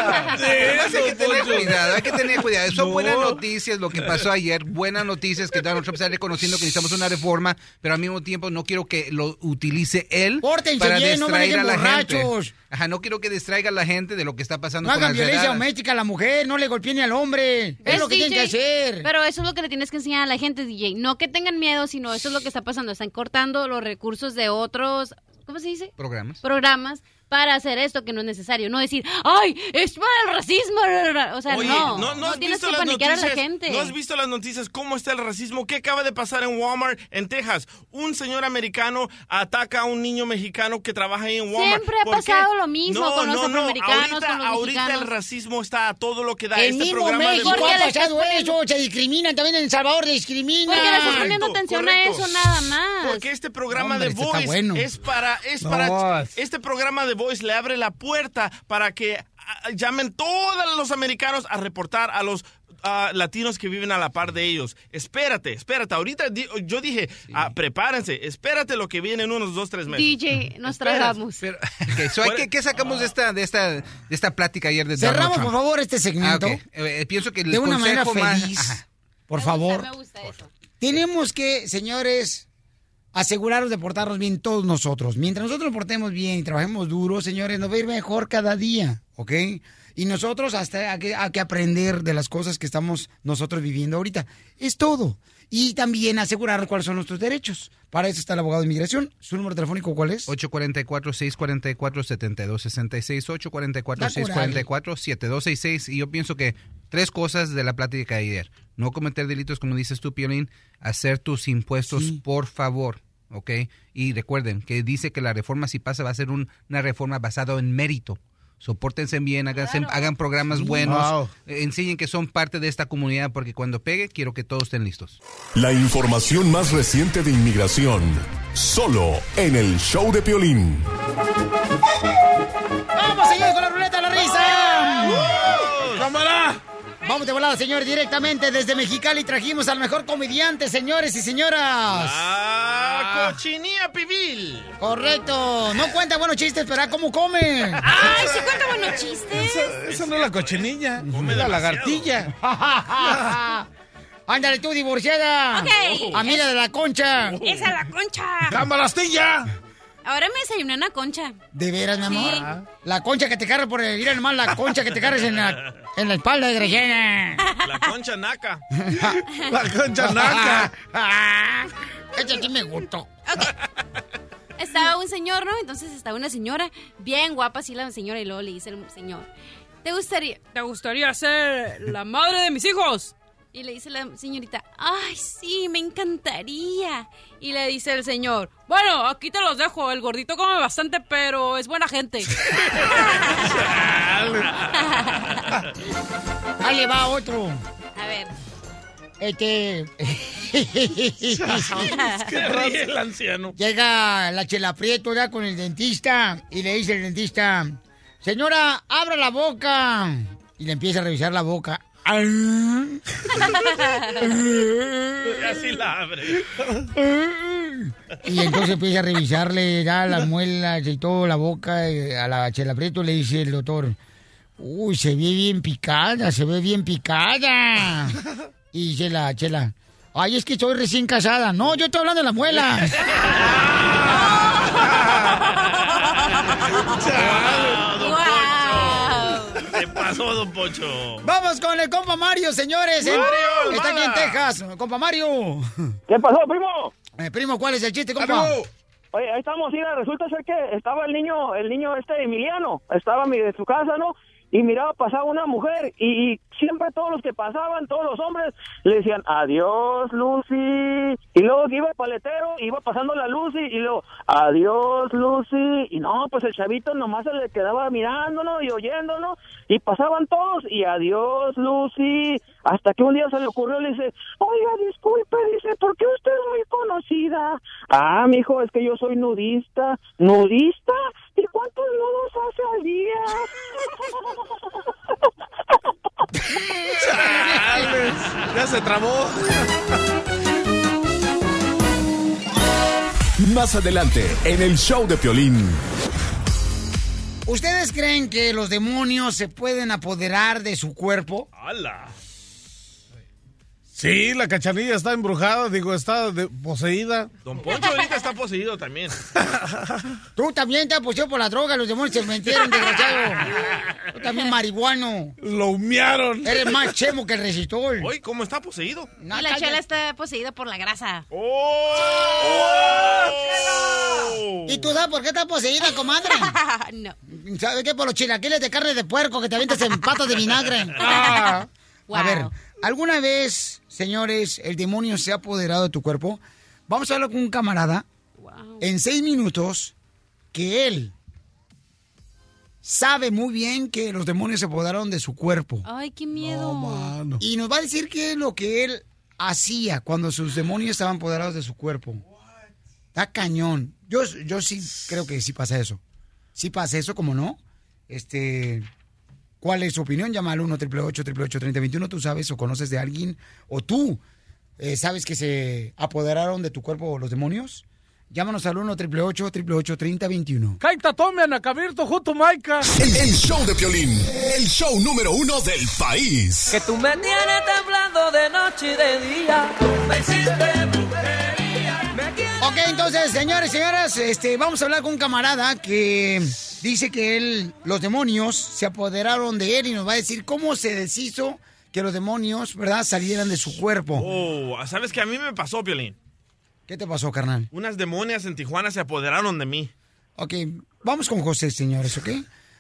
Hay que tener cuidado, hay que tener cuidado. Son No. buenas noticias lo que pasó ayer, buenas noticias que Donald Trump está reconociendo que necesitamos una reforma, pero al mismo tiempo no quiero que lo utilice él Pórtense para bien, no distraer a manejen la gente. borrachos. Ajá, no quiero que distraiga a la gente de lo que está pasando No con hagan las violencia redadas. doméstica a la mujer, no le golpeen ni al hombre. Es ¿Ves, lo que tienen que hacer. Pero eso es lo que le tienes que enseñar a la gente, DJ. No que tengan miedo, sino eso es lo que está pasando. Están cortando los recursos de otros, ¿cómo se dice? Programas. Programas para hacer esto que no es necesario. No decir, ¡ay, es para el racismo! O sea, Oye, no. no, no has tienes visto que las panicar a la noticias. gente. No has visto las noticias cómo está el racismo. ¿Qué acaba de pasar en Walmart en Texas? Un señor americano ataca a un niño mexicano que trabaja ahí en Walmart. Siempre ha pasado lo mismo No, con los no, no. afroamericanos, Ahorita, con los ahorita el racismo está a todo lo que da En este mismo programa de México Porque ha pasado eso, se discriminan, también en El Salvador discriminan. Porque le estás poniendo Correcto, atención a eso nada más. Porque este programa Hombre, de este Voice bueno. es para, es No. para, este programa de Voice le abre la puerta para que ah, llamen todos los americanos a reportar a los ah, latinos que viven a la par de ellos. Espérate, espérate. Ahorita di- yo dije, ah, prepárense, espérate lo que viene en unos dos, tres meses. DJ, nos tragamos. Pero, ok, so, ¿qué, qué sacamos de esta, de esta, de esta plática ayer de Donald Cerramos, Trump? por favor, este Ah, segmento. ok. Eh, eh, pienso que el de una manera más- feliz. Ajá. Por Me favor. gusta, me gusta eso. Tenemos que, señores, asegurarnos de portarnos bien todos nosotros. Mientras nosotros nos portemos bien y trabajemos duro, señores, nos va a ir mejor cada día, ¿ok? Y nosotros hasta hay que, hay que aprender de las cosas que estamos nosotros viviendo ahorita. Es todo. Y también asegurar cuáles son nuestros derechos. Para eso está el abogado de inmigración. ¿Su número telefónico cuál es? 844-644-7266, 844-644-7266. Y yo pienso que tres cosas de la plática de ayer. No cometer delitos, como dices tú, Piolín. Hacer tus impuestos, Sí. por favor. ¿Ok? Y recuerden que dice que la reforma, si pasa, va a ser un- una reforma basada en mérito. Sopórtense bien, hagan, hagan programas buenos, Wow. eh, enseñen que son parte de esta comunidad, porque cuando pegue, quiero que todos estén listos. La información más reciente de inmigración, solo en el show de Piolín. ¡Vamos, señores, con la Vamos de volada, señores, directamente desde Mexicali trajimos al mejor comediante, señores y señoras. Ah, cochinilla pibil. Correcto. No cuenta buenos chistes, pero ah, ¿cómo come? Ay, sí cuenta buenos chistes. Esa, esa no es la cochinilla, Come es la demasiado. lagartilla. Ándale tú, divorciada. Ok. Amiga de la concha. Esa es la concha. ¡Cámara astilla! Ahora me desayuné una concha. ¿De veras, mi amor? Sí. La concha que te carga por el... Mira nomás la concha que te cargas en la, en la espalda de Grejena. La concha naca. La concha naca. Este sí me gustó. Estaba un señor, ¿no? Entonces estaba una señora, bien guapa, así la señora, y luego le dice el señor, ¿te gustaría, ¿Te gustaría ser la madre de mis hijos? Y le dice la señorita, ay, sí, me encantaría. Y le dice el señor, bueno, aquí te los dejo. El gordito come bastante, pero es buena gente. Ahí le va otro. A ver. Este. ¿Qué ríe el anciano? Llega la chela Prieto ya con el dentista y le dice el dentista: Señora, abra la boca. Y le empieza a revisar la boca. Casi la abre. Y entonces empieza a revisarle ya las muelas y todo, la boca eh, a la chela Prieto. Le dice el doctor: Uy, se ve bien picada, se ve bien picada. Y dice la chela: Ay, es que estoy recién casada. No, yo estoy hablando de las muelas. pasó, don Poncho. Vamos con el compa Mario, señores. Mario, Está aquí en. Texas. Compa Mario. ¿Qué pasó, primo? Eh, primo, ¿cuál es el chiste, compa? Oye, ahí estamos, mira, resulta ser que estaba el niño, el niño este Emiliano, estaba mi- de su casa, ¿no? Y miraba pasaba una mujer y, siempre todos los que pasaban, todos los hombres, le decían, adiós, Lucy. Y luego iba el paletero, iba pasando la Lucy y luego, adiós, Lucy. Y no, pues el chavito nomás se le quedaba mirándonos y oyéndonos y pasaban todos y adiós, Lucy. Hasta que un día se le ocurrió, le dice, oiga, disculpe, dice, ¿por qué usted es muy conocida? Ah, mijo, es que yo soy nudista. ¿Nudista? ¿Y cuántos nudos hace al día? Ya se trabó. Más adelante, en el show de Piolín. ¿Ustedes creen que los demonios se pueden apoderar de su cuerpo? ¡Hala! Sí, la cachanilla está embrujada, digo, está de- poseída. Don Poncho ahorita está poseído también. Tú también te has poseído por la droga, los demonios se metieron, desgraciado. Tú también marihuano. Lo humearon. Eres más chemo que el resistol. Oye, ¿cómo está poseído? y la chela está poseída por la grasa. ¿Y tú sabes por qué estás poseída, comadre? no. ¿Sabes qué? Por los chilaquiles de carne de puerco que te avientas en patas de vinagre. Ah. Wow. A ver, ¿alguna vez, señores, el demonio se ha apoderado de tu cuerpo? Vamos a hablar con un camarada en seis minutos que él sabe muy bien que los demonios se apoderaron de su cuerpo. Ay, qué miedo. Y nos va a decir qué es lo que él hacía cuando sus demonios estaban apoderados de su cuerpo. Está cañón. Yo, yo sí creo que sí pasa eso. Sí pasa eso, como no. Este, ¿cuál es su opinión? Llama al 1 888 3021 Tú sabes o conoces de alguien o tú eh, sabes que se apoderaron de tu cuerpo los demonios. Llámanos al 1 888 3021 Kaita tome anacabirto junto Maika. El, el show de Piolín, el show número uno del país. Que tú me tienes temblando de noche y de día. Me hiciste Ok, entonces, señores y señoras, este, vamos a hablar con un camarada que dice que él, los demonios se apoderaron de él y nos va a decir cómo se deshizo que los demonios, ¿verdad?, salieran de su cuerpo. Oh, ¿sabes qué a mí me pasó, Piolín? ¿Qué te pasó, carnal? Unas demonias en Tijuana se apoderaron de mí. Ok, vamos con José, señores, ¿ok?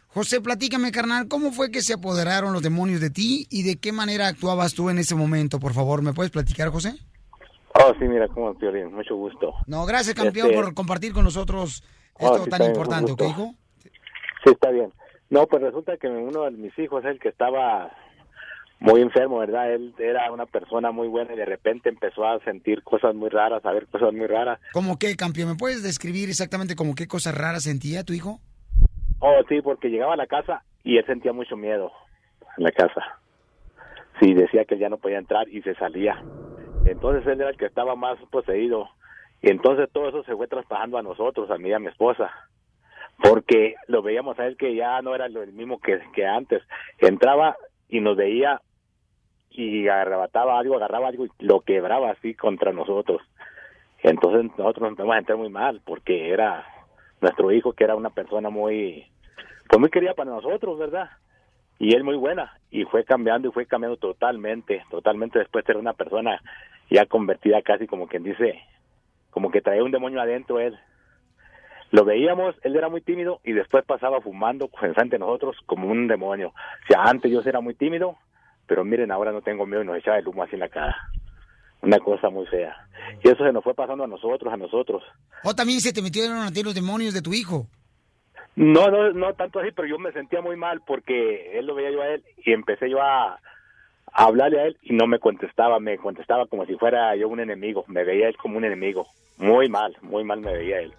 José, platícame, carnal, ¿cómo fue que se apoderaron los demonios de ti y de qué manera actuabas tú en ese momento? Por favor, ¿me puedes platicar, José? Oh, sí, mira, cómo Piolín, mucho gusto. No, gracias, campeón, Este- por compartir con nosotros Oh, esto sí, tan importante, ¿ok, hijo? Sí, está bien. No, pues resulta que uno de mis hijos, el que estaba muy enfermo, ¿verdad? Él era una persona muy buena y de repente empezó a sentir cosas muy raras, a ver cosas muy raras. ¿Cómo qué, campeón? ¿Me puedes describir exactamente como qué cosas raras sentía tu hijo? Oh, sí, porque llegaba a la casa y él sentía mucho miedo en la casa. Sí, decía que ya no podía entrar y se salía. Entonces él era el que estaba más poseído. Y entonces todo eso se fue traspasando a nosotros, a mí y a mi esposa. Porque lo veíamos a él que ya no era lo mismo que, antes. Entraba y nos veía y arrebataba algo, agarraba algo y lo quebraba así contra nosotros. Entonces nosotros nos empezamos a entrar muy mal porque era nuestro hijo, que era una persona muy, pues muy querida para nosotros, ¿verdad? Y él muy buena, y fue cambiando y fue cambiando totalmente, totalmente después de ser una persona ya convertida casi como quien dice, como que traía un demonio adentro él. Lo veíamos, él era muy tímido y después pasaba fumando frente a nosotros como un demonio. O sea, antes yo era muy tímido, pero miren, ahora no tengo miedo y nos echaba el humo así en la cara. Una cosa muy fea. Y eso se nos fue pasando a nosotros, a nosotros. ¿O también se te metieron a ti los demonios de tu hijo? No, no, no tanto así, pero yo me sentía muy mal porque él lo veía yo a él y empecé yo a, hablarle a él y no me contestaba, me contestaba como si fuera yo un enemigo, me veía él como un enemigo, muy mal, muy mal me veía él.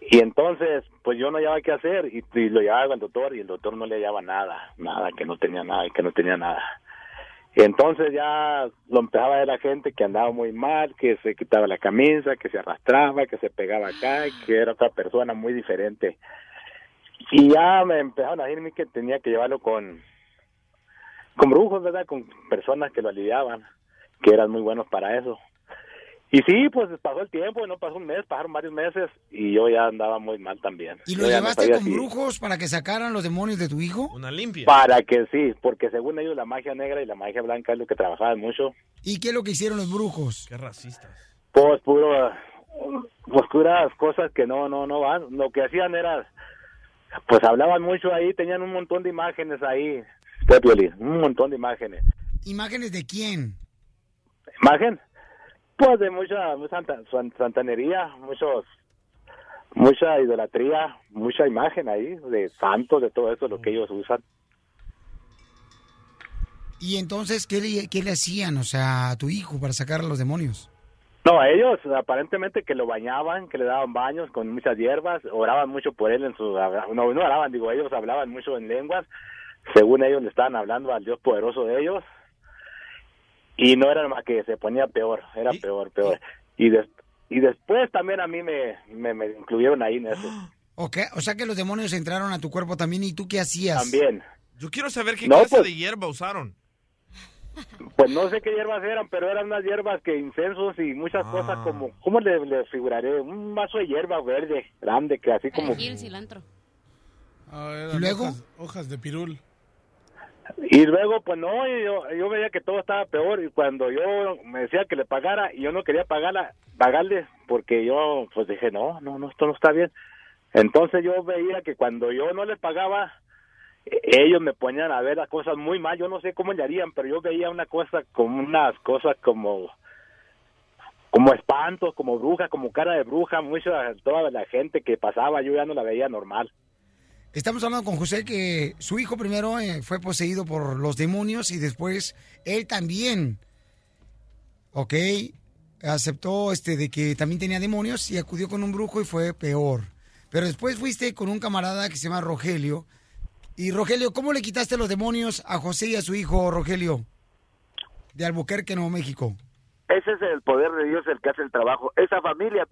Y entonces, pues yo no hallaba qué hacer y, lo llevaba al doctor y el doctor no le hallaba nada, nada, que no tenía nada, que no tenía nada. Y entonces ya lo empezaba ver la gente que andaba muy mal, que se quitaba la camisa, que se arrastraba, que se pegaba acá, que era otra persona muy diferente. Y ya me empezaron a decirme que tenía que llevarlo con, con brujos, ¿verdad? Con personas que lo aliviaban, que eran muy buenos para eso. Y sí, pues pasó el tiempo, no pasó un mes, pasaron varios meses y yo ya andaba muy mal también. ¿Y lo no llevaste sabía con si- brujos para que sacaran los demonios de tu hijo? Una limpia. Para que sí, porque según ellos la magia negra y la magia blanca es lo que trabajaban mucho. ¿Y qué es lo que hicieron los brujos? Qué racistas. Pues puro, pues puras cosas que no, no, no van. Lo que hacían era, pues hablaban mucho ahí, tenían un montón de imágenes ahí, Piolín, un montón de imágenes. ¿Imágenes de quién? ¿Imagen? Pues de mucha, mucha santa- san- santanería, muchos, mucha idolatría, mucha imagen ahí, de santos, de todo eso, lo que ellos usan. Y entonces, ¿qué le, qué le hacían, o sea, a tu hijo para sacar a los demonios? No, a ellos aparentemente que lo bañaban, que le daban baños con muchas hierbas, oraban mucho por él en su... No, no oraban, digo, ellos hablaban mucho en lenguas, según ellos le estaban hablando al Dios poderoso de ellos, y no era más que se ponía peor, era peor, peor. Y, des- y después también a mí me, me, me incluyeron ahí en eso, Ok, o sea que los demonios entraron a tu cuerpo también, ¿y tú qué hacías? también. Yo quiero saber qué No, clase pues- de hierba usaron. Pues no sé qué hierbas eran, pero eran unas hierbas que incensos y muchas cosas como, ¿cómo le, le figuraré? Un vaso de hierba verde, grande, que así como... Perejil, cilantro. ¿Y luego? Hojas, hojas de pirul. Y luego, pues no, yo, yo veía que todo estaba peor y cuando yo me decía que le pagara y yo no quería pagarla, pagarle porque yo pues dije, no, no, no, esto no está bien. Entonces yo veía que cuando yo no les pagaba, eh, ellos me ponían a ver las cosas muy mal, yo no sé cómo le harían, pero yo veía una cosa como unas cosas como como espantos, como bruja, como cara de bruja, mucha toda la gente que pasaba, yo ya no la veía normal. Estamos hablando con José que su hijo primero eh, fue poseído por los demonios y después él también, ok, aceptó este de que también tenía demonios y acudió con un brujo y fue peor. Pero después fuiste con un camarada que se llama Rogelio. Y Rogelio, ¿cómo le quitaste los demonios a José y a su hijo Rogelio? De Albuquerque, Nuevo México. Ese es el poder de Dios el que hace el trabajo. Esa familia,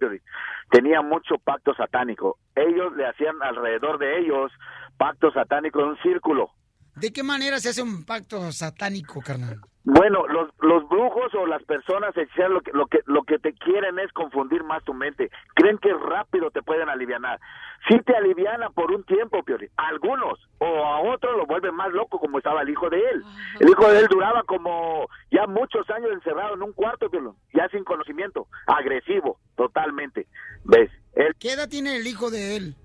tenía mucho pacto satánico. Ellos le hacían alrededor de ellos pacto satánico en un círculo. ¿De qué manera se hace un pacto satánico, carnal? Bueno, los, los brujos o las personas hechiceras lo que, lo, que, lo que te quieren es confundir más tu mente. Creen que rápido te pueden alivianar. Sí te alivianan por un tiempo. A algunos. O a otros lo vuelven más loco, como estaba el hijo de él. El hijo de él duraba como ya muchos años encerrado en un cuarto, Piolín. Ya sin conocimiento. Agresivo, totalmente. ¿Ves? Él ¿Qué edad tiene el hijo de él?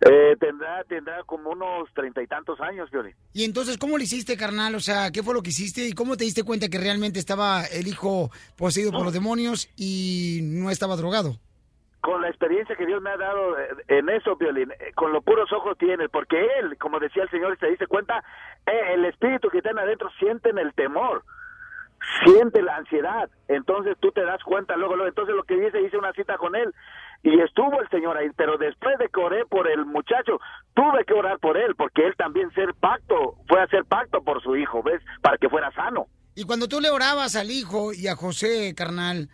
Eh, tendrá, tendrá como unos treinta y tantos años, Piolín. Y entonces, ¿cómo le hiciste, carnal? O sea, ¿qué fue lo que hiciste y cómo te diste cuenta que realmente estaba el hijo poseído por los demonios y no estaba drogado? con la experiencia que Dios me ha dado eh, en eso, Violín, eh, con los puros ojos tiene, porque él, como decía el Señor, se dice cuenta, eh, el espíritu que tiene adentro sienten el temor, siente la ansiedad, entonces tú te das cuenta luego, luego, entonces lo que dice, hice una cita con él y estuvo el Señor ahí, pero después de que oré por el muchacho, tuve que orar por él, porque él también ser pacto, fue a hacer pacto por su hijo, ¿ves? Para que fuera sano. Y cuando tú le orabas al hijo y a José, carnal,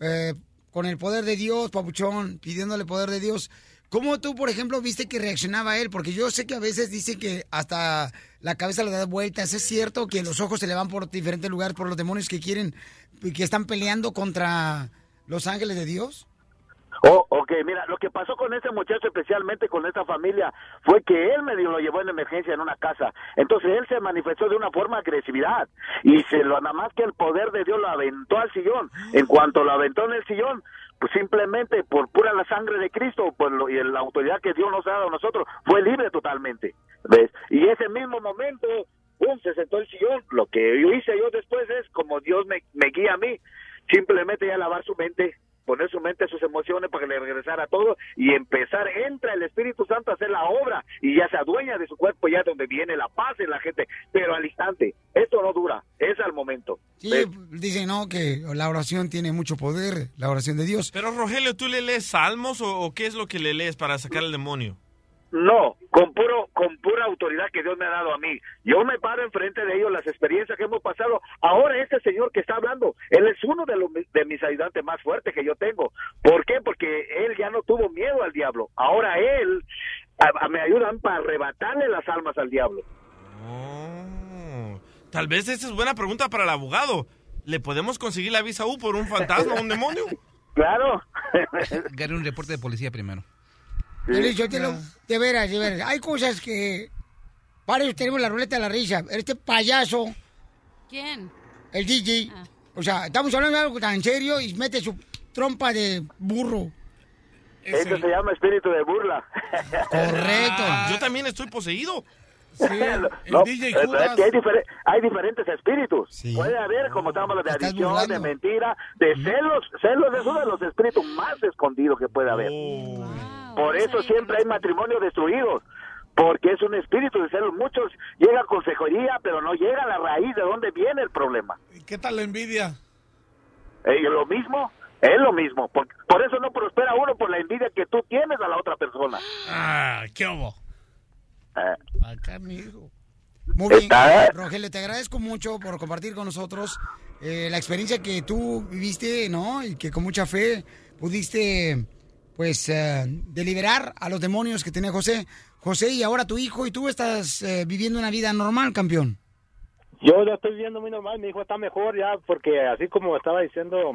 eh, con el poder de Dios, papuchón, pidiéndole poder de Dios, ¿cómo tú, por ejemplo, viste que reaccionaba él? Porque yo sé que a veces dicen que hasta la cabeza le da vueltas. ¿Es cierto que los ojos se le van por diferentes lugares por los demonios que quieren, que están peleando contra los ángeles de Dios? Oh, ok, mira, lo que pasó con ese muchacho, especialmente con esa familia, fue que él medio lo llevó en emergencia en una casa. Entonces él se manifestó de una forma agresividad y se lo nada más que el poder de Dios lo aventó al sillón. En cuanto lo aventó en el sillón, pues simplemente por pura la sangre de Cristo pues lo- y la autoridad que Dios nos ha dado a nosotros, fue libre totalmente. ¿Ves? Y ese mismo momento, ¡pum! se sentó el sillón. Lo que yo hice yo después es, como Dios me, me guía a mí, simplemente ya lavar su mente, poner su mente, sus emociones para que le regresara todo y empezar, entra el Espíritu Santo a hacer la obra y ya se adueña de su cuerpo, ya donde viene la paz en la gente, pero al instante, esto no dura, es al momento. Sí, ¿Ves? dicen, ¿no? Que la oración tiene mucho poder, la oración de Dios. Pero Rogelio, ¿tú le lees salmos o, o qué es lo que le lees para sacar el demonio? No, con puro, con pura autoridad que Dios me ha dado a mí. Yo me paro enfrente de ellos, las experiencias que hemos pasado. Ahora este señor que está hablando, él es uno de, los, de mis ayudantes más fuertes que yo tengo. ¿Por qué? Porque él ya no tuvo miedo al diablo. Ahora él a- a- me ayudan para arrebatarle las almas al diablo. Oh, tal vez esta es buena pregunta para el abogado. ¿Le podemos conseguir la visa U por un fantasma o un demonio? Claro. Gare un reporte de policía primero. Piolín Sotelo, de veras, de veras. Hay cosas que... Para eso tenemos la ruleta de la risa. Este payaso, ¿Quién? el DJ, o sea, estamos hablando de algo tan serio y mete su trompa de burro. Eso se llama espíritu de burla. Correcto. Yo también estoy poseído. No, DJ es- que hay, difer- hay diferentes espíritus. Puede haber, como estamos de adicción, de mentira, de celos. Celos es uno de los espíritus más escondidos que puede haber. Por eso siempre hay matrimonios destruidos. Porque es un espíritu de celos. Muchos llegan a consejería, pero no llega a la raíz de dónde viene el problema. ¿Qué tal la envidia? Eh, lo mismo, es lo mismo. Por, por eso no prospera uno por la envidia que tú tienes a la otra persona. Ah, ¿qué hubo? Eh, Acá, mijo. Muy bien, Está- Rogelio, te agradezco mucho por compartir con nosotros eh, la experiencia que tú viviste, ¿no? Y que con mucha fe pudiste, pues, eh, deliberar a los demonios que tenía José. José, y ahora tu hijo, y tú estás eh, viviendo una vida normal, campeón. Yo lo estoy viendo muy normal, mi hijo está mejor ya, porque así como estaba diciendo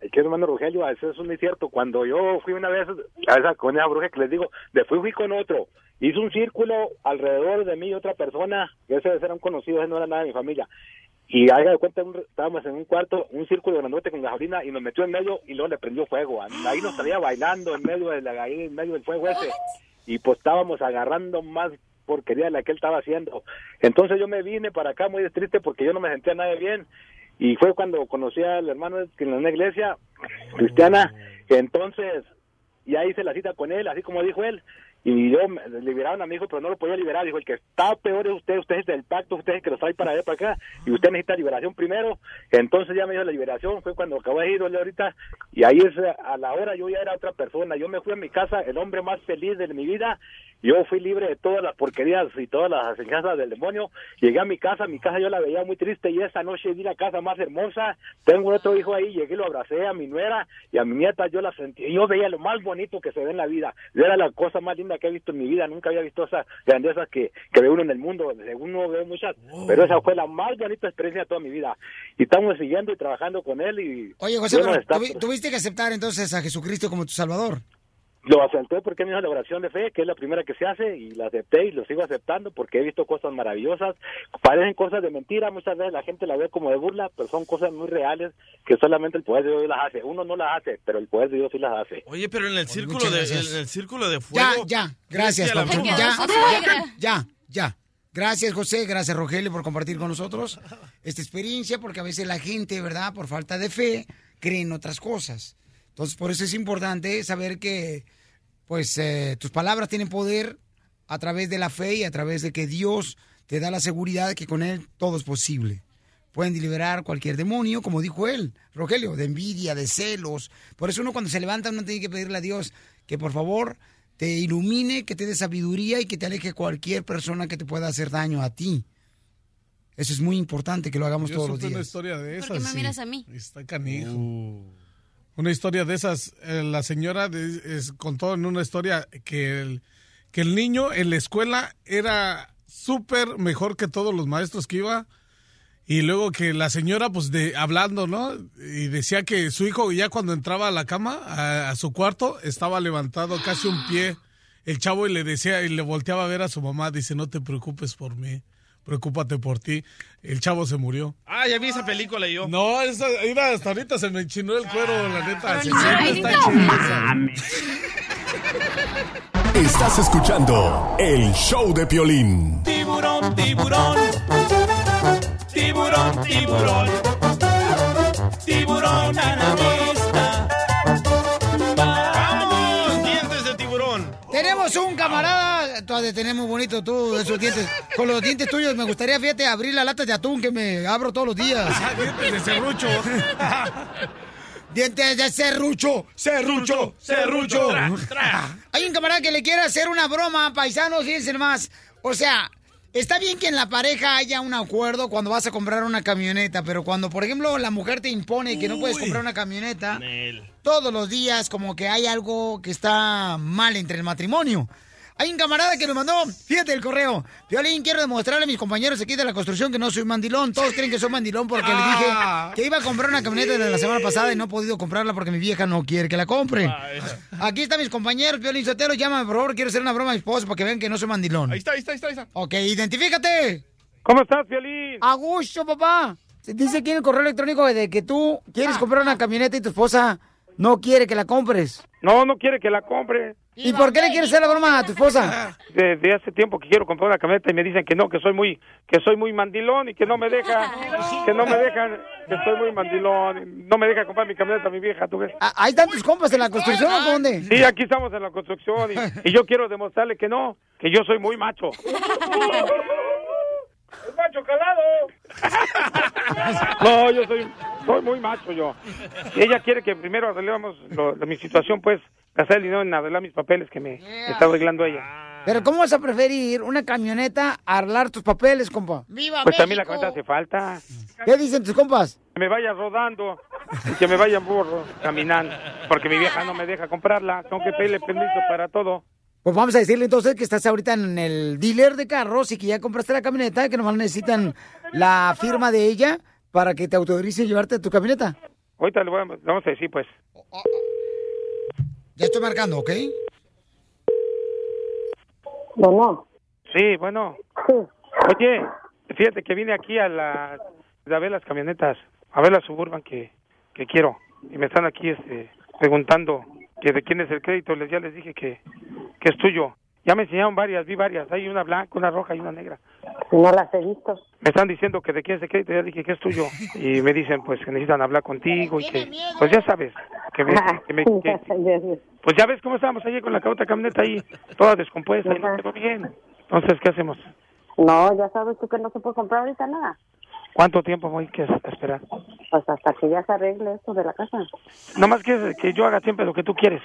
el que hermano Rogelio, eso es muy cierto. Cuando yo fui una vez a esa, con esa bruja que les digo, de fui, fui con otro. Hizo un círculo alrededor de mí y otra persona, que ese era un conocido, ese no era nada de mi familia. Y haga de cuenta, estábamos en un cuarto, un círculo grandote con gasolina, y nos metió en medio y luego le prendió fuego. Ahí nos salía bailando en medio, de la, ahí en medio del fuego ese. Y pues estábamos agarrando más porquería de la que él estaba haciendo. Entonces yo me vine para acá muy triste porque yo no me sentía nada bien. Y fue cuando conocí al hermano en una iglesia cristiana. Entonces ya hice la cita con él, así como dijo él. Y yo liberaron a mi hijo, pero no lo podía liberar. Dijo, el que está peor es usted, usted es del pacto, usted es el que lo trae para allá, para acá, y usted necesita liberación primero. Entonces ya me dio la liberación, fue cuando acabé de ir ahorita, y ahí es a la hora yo ya era otra persona. Yo me fui a mi casa, el hombre más feliz de mi vida. Yo fui libre de todas las porquerías y todas las enseñanzas del demonio. Llegué a mi casa, mi casa yo la veía muy triste y esa noche vi la casa más hermosa. Tengo otro hijo ahí, llegué, lo abracé a mi nuera y a mi nieta, yo la sentí. Yo veía lo más bonito que se ve en la vida. Era la cosa más linda que he visto en mi vida. Nunca había visto esas grandezas que, que ve uno en el mundo. Según no veo muchas, pero esa fue la más bonita experiencia de toda mi vida. Y estamos siguiendo y trabajando con él y... Oye, José, pero está- tuviste que aceptar entonces a Jesucristo como tu Salvador. Lo acepté porque me dijo la oración de fe, que es la primera que se hace, y la acepté y lo sigo aceptando porque he visto cosas maravillosas. Parecen cosas de mentira, muchas veces la gente la ve como de burla, pero son cosas muy reales que solamente el poder de Dios las hace. Uno no las hace, pero el poder de Dios sí las hace. Oye, pero en el círculo de, gracias. en el círculo de Ya, fuego. ya, gracias, Sí, a la Papuchón, bruja. ya, ya, ya. Gracias, José, gracias, Rogelio, por compartir con nosotros esta experiencia, porque a veces la gente, ¿verdad?, por falta de fe, cree en otras cosas. Entonces, por eso es importante saber que, pues, eh, tus palabras tienen poder a través de la fe y a través de que Dios te da la seguridad de que con Él todo es posible. Pueden liberar cualquier demonio, como dijo él, Rogelio, de envidia, de celos. Por eso uno cuando se levanta uno tiene que pedirle a Dios que por favor te ilumine, que te dé sabiduría y que te aleje cualquier persona que te pueda hacer daño a ti. Eso es muy importante que lo hagamos Yo todos los supe una días. historia de esas. ¿Por qué me sí. miras a mí? Está canijo. Uh. Una historia de esas. eh, la señora de- es- contó en una historia que el, que el niño en la escuela era súper mejor que todos los maestros que iba. Y luego que la señora, pues, de hablando, ¿no? Y decía que su hijo ya cuando entraba a la cama, a, a su cuarto, estaba levantado casi un pie. El chavo y le decía, y le volteaba a ver a su mamá, dice, no te preocupes por mí, preocúpate por ti. El chavo se murió. Ah, ya vi esa película yo. No, esa, mira, hasta ahorita se me enchinó el cuero, la neta. Se Ay, está no. Estás escuchando el show de Piolín. Tiburón, tiburón. Tiburón, tiburón. Tiburón anarquista. ¡Vamos! Dientes de tiburón. Tenemos un camarada, tú has de tener muy bonito tú, esos dientes. Con los dientes tuyos me gustaría, fíjate, abrir la lata de atún que me abro todos los días. dientes de serrucho. Dientes de serrucho, serrucho, serrucho. Hay un camarada que le quiere hacer una broma, paisanos, fíjense más. O sea, está bien que en la pareja haya un acuerdo cuando vas a comprar una camioneta, pero cuando, por ejemplo, la mujer te impone que no puedes comprar una camioneta, todos los días como que hay algo que está mal entre el matrimonio. Hay un camarada que nos mandó, fíjate el correo. Violín, quiero demostrarle a mis compañeros aquí de la construcción que no soy mandilón. Todos creen que soy mandilón porque le dije que iba a comprar una camioneta desde la semana pasada y no he podido comprarla porque mi vieja no quiere que la compre. Aquí están mis compañeros, Violín Sotero, llámame por favor, quiero hacer una broma a mi esposo para que vean que no soy mandilón. Ahí está, ahí está, ahí está. Ahí está. Ok, identifícate. ¿Cómo estás, Violín? A gusto, papá. Dice aquí en el correo electrónico de que tú quieres comprar una camioneta y tu esposa no quiere que la compres. No, no quiere que la compre. ¿Y por qué le quieres hacer la broma a tu esposa? Desde hace tiempo que quiero comprar una camioneta y me dicen que no, que soy muy, que soy muy mandilón y que no me deja, que no me dejan, que soy muy mandilón, y no me deja comprar mi camioneta mi vieja, ¿tú ves? Ah, ¿Hay tantos compas en la construcción o dónde? Sí, aquí estamos en la construcción y, y yo quiero demostrarle que no, que yo soy muy macho. ¡El macho calado! No, yo soy, soy muy macho yo. Ella quiere que primero arreglemos lo- lo- mi situación, pues, gastar el dinero en arreglar mis papeles que me está arreglando ella. Pero ¿cómo vas a preferir una camioneta a arreglar tus papeles, compa? ¡Viva Pues también la camioneta hace falta. ¿Qué dicen tus compas? Que me vaya rodando y que me vaya burro, caminando, porque mi vieja no me deja comprarla. Tengo que pedirle permiso para todo. Pues vamos a decirle entonces que estás ahorita en el dealer de carros y que ya compraste la camioneta que nomás necesitan la firma de ella para que te autorice llevarte tu camioneta. Ahorita le, voy a- le vamos a decir, pues. Ya estoy marcando, ¿ok? Bueno. Sí, bueno. Oye, fíjate que vine aquí a la a ver las camionetas, a ver la suburban que, que quiero y me están aquí este preguntando que de quién es el crédito, les ya les dije que, que es tuyo. Ya me enseñaron varias, vi varias, hay una blanca, una roja y una negra. No las he visto. Me están diciendo que de quién es el crédito, ya dije que es tuyo y me dicen pues que necesitan hablar contigo y que pues ya sabes, que me, que me- que- pues ya ves cómo estábamos allí con la otra camioneta ahí, toda descompuesta y no quedó bien. Entonces, ¿qué hacemos? No, ya sabes tú que no se puede comprar ahorita nada. ¿Cuánto tiempo voy que a esperar? Pues hasta que ya se arregle esto de la casa. Nomás que, que yo haga siempre lo que tú quieres.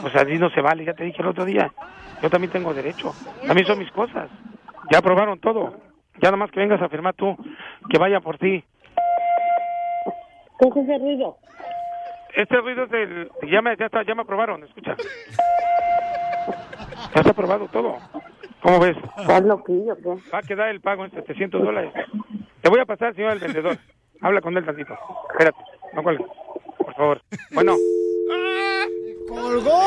Pues así no se vale, ya te dije el otro día. Yo también tengo derecho. A mí son mis cosas. Ya aprobaron todo. Ya nomás que vengas a firmar tú, que vaya por ti. ¿Qué es ese ruido? Este ruido es del... Ya me, ya está, ya me aprobaron, escucha. Ya está aprobado todo. ¿Cómo ves? ¿Estás loquillo qué? Va a quedar el pago en 700 dólares. Te voy a pasar, señor el vendedor. Habla con él tantito. Espérate, no cuelgues. Por favor. Bueno, ¡Colgó!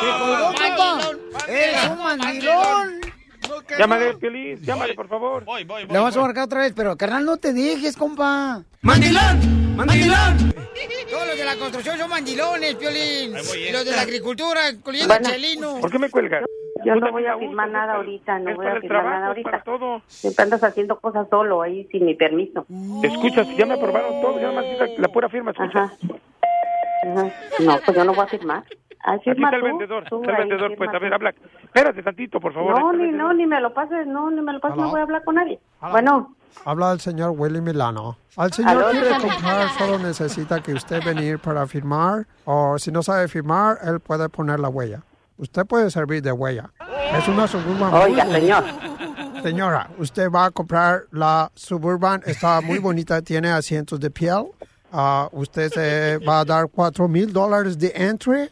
¡Se colgó, compa! ¡Eres un mandilón! llámale, Piolín, llámale, por favor. Voy, voy, Le vamos a marcar otra vez, pero carnal, no te dejes, compa. ¡Mandilón! ¡Mandilón! Todos los de la construcción son mandilones, Piolín. eh. Los de la agricultura, incluyendo Bueno. Chelino. ¿Por qué me cuelgas? Yo no voy a gusto, firmar es nada ahorita, no voy a firmar trabajo, nada ahorita. Siempre andas haciendo cosas solo ahí sin mi permiso. Escucha, si ya me aprobaron todo, ya necesito la pura firma, escucha. Ajá. Ajá. No, pues yo no voy a firmar. Aquí firma está el tú, vendedor, tú está el ahí, vendedor, pues, a ver, habla. Espérate tantito, por favor. No, ni, no, ni me lo pases, no, ni me lo pases, no Aló. voy a hablar con nadie. Aló. Bueno, Habla el señor Willy Milano. Al señor dígame. comprar, solo necesita que usted venir para firmar. O si no sabe firmar, él puede poner la huella. Usted puede servir de huella. Es una Suburban muy Oiga, bonita. señor. Señora, usted va a comprar la Suburban. Está muy bonita, tiene asientos de piel. Ah, usted se va a dar cuatro mil dólares de entry. Eh,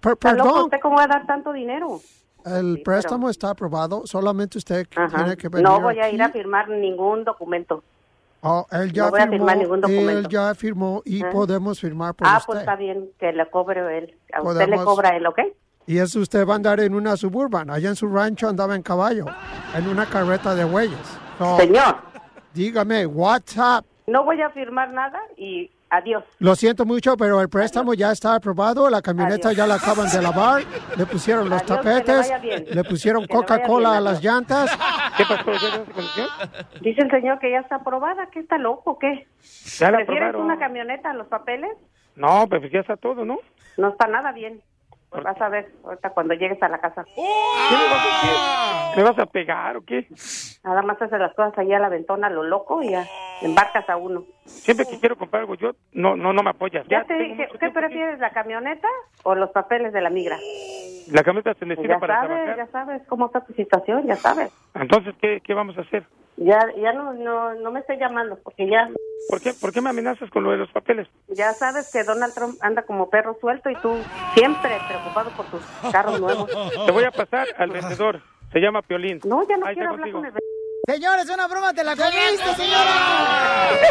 per- ¿Está loco perdón, usted cómo va a dar tanto dinero? el préstamo está aprobado. Solamente usted tiene que venir No voy a aquí. ir a firmar ningún documento. Oh, él ya No voy a firmar ningún él documento. ya firmó y Ah. podemos firmar por Ah, usted. pues está bien, que le cobre él. A usted le cobra él, ¿ok? Y eso usted va a andar en una suburban. Allá en su rancho andaba en caballo, en una carreta de bueyes. So, Señor. Dígame, WhatsApp. No voy a firmar nada y adiós. Lo siento mucho, pero el préstamo ya está aprobado. La camioneta Adiós. ya la acaban de lavar. Le pusieron los Adiós, que le tapetes. Le pusieron Coca-Cola a las llantas. ¿Qué pasó? Dice el señor que ya está aprobada, que está loco, ¿qué? ¿Prefieres una camioneta a los papeles? No, pues ya está todo, ¿no? No está nada bien. Pues vas a ver ahorita cuando llegues a la casa. ¿Qué me vas a hacer? ¿Me vas a pegar o qué? Nada más haces las cosas ahí a la ventona, lo loco, y ya embarcas a uno. Siempre que quiero comprar algo yo, no no no me apoyas. Ya te dije, ¿qué prefieres, la camioneta o los papeles de la migra? La camioneta se necesita Ya para sabes, trabajar. ya sabes cómo está tu situación, ya sabes. Entonces, ¿qué, ¿qué vamos a hacer? Ya ya no, no, no me estés llamando, porque ya, ¿Por qué, ¿Por qué me amenazas con lo de los papeles? ya sabes que Donald Trump anda como perro suelto y tú siempre preocupado por tus carros nuevos. Te voy a pasar al vendedor. Se llama Piolín. No, ya no Ahí quiero hablar contigo. con el Señores, una broma, te la comiste, señora.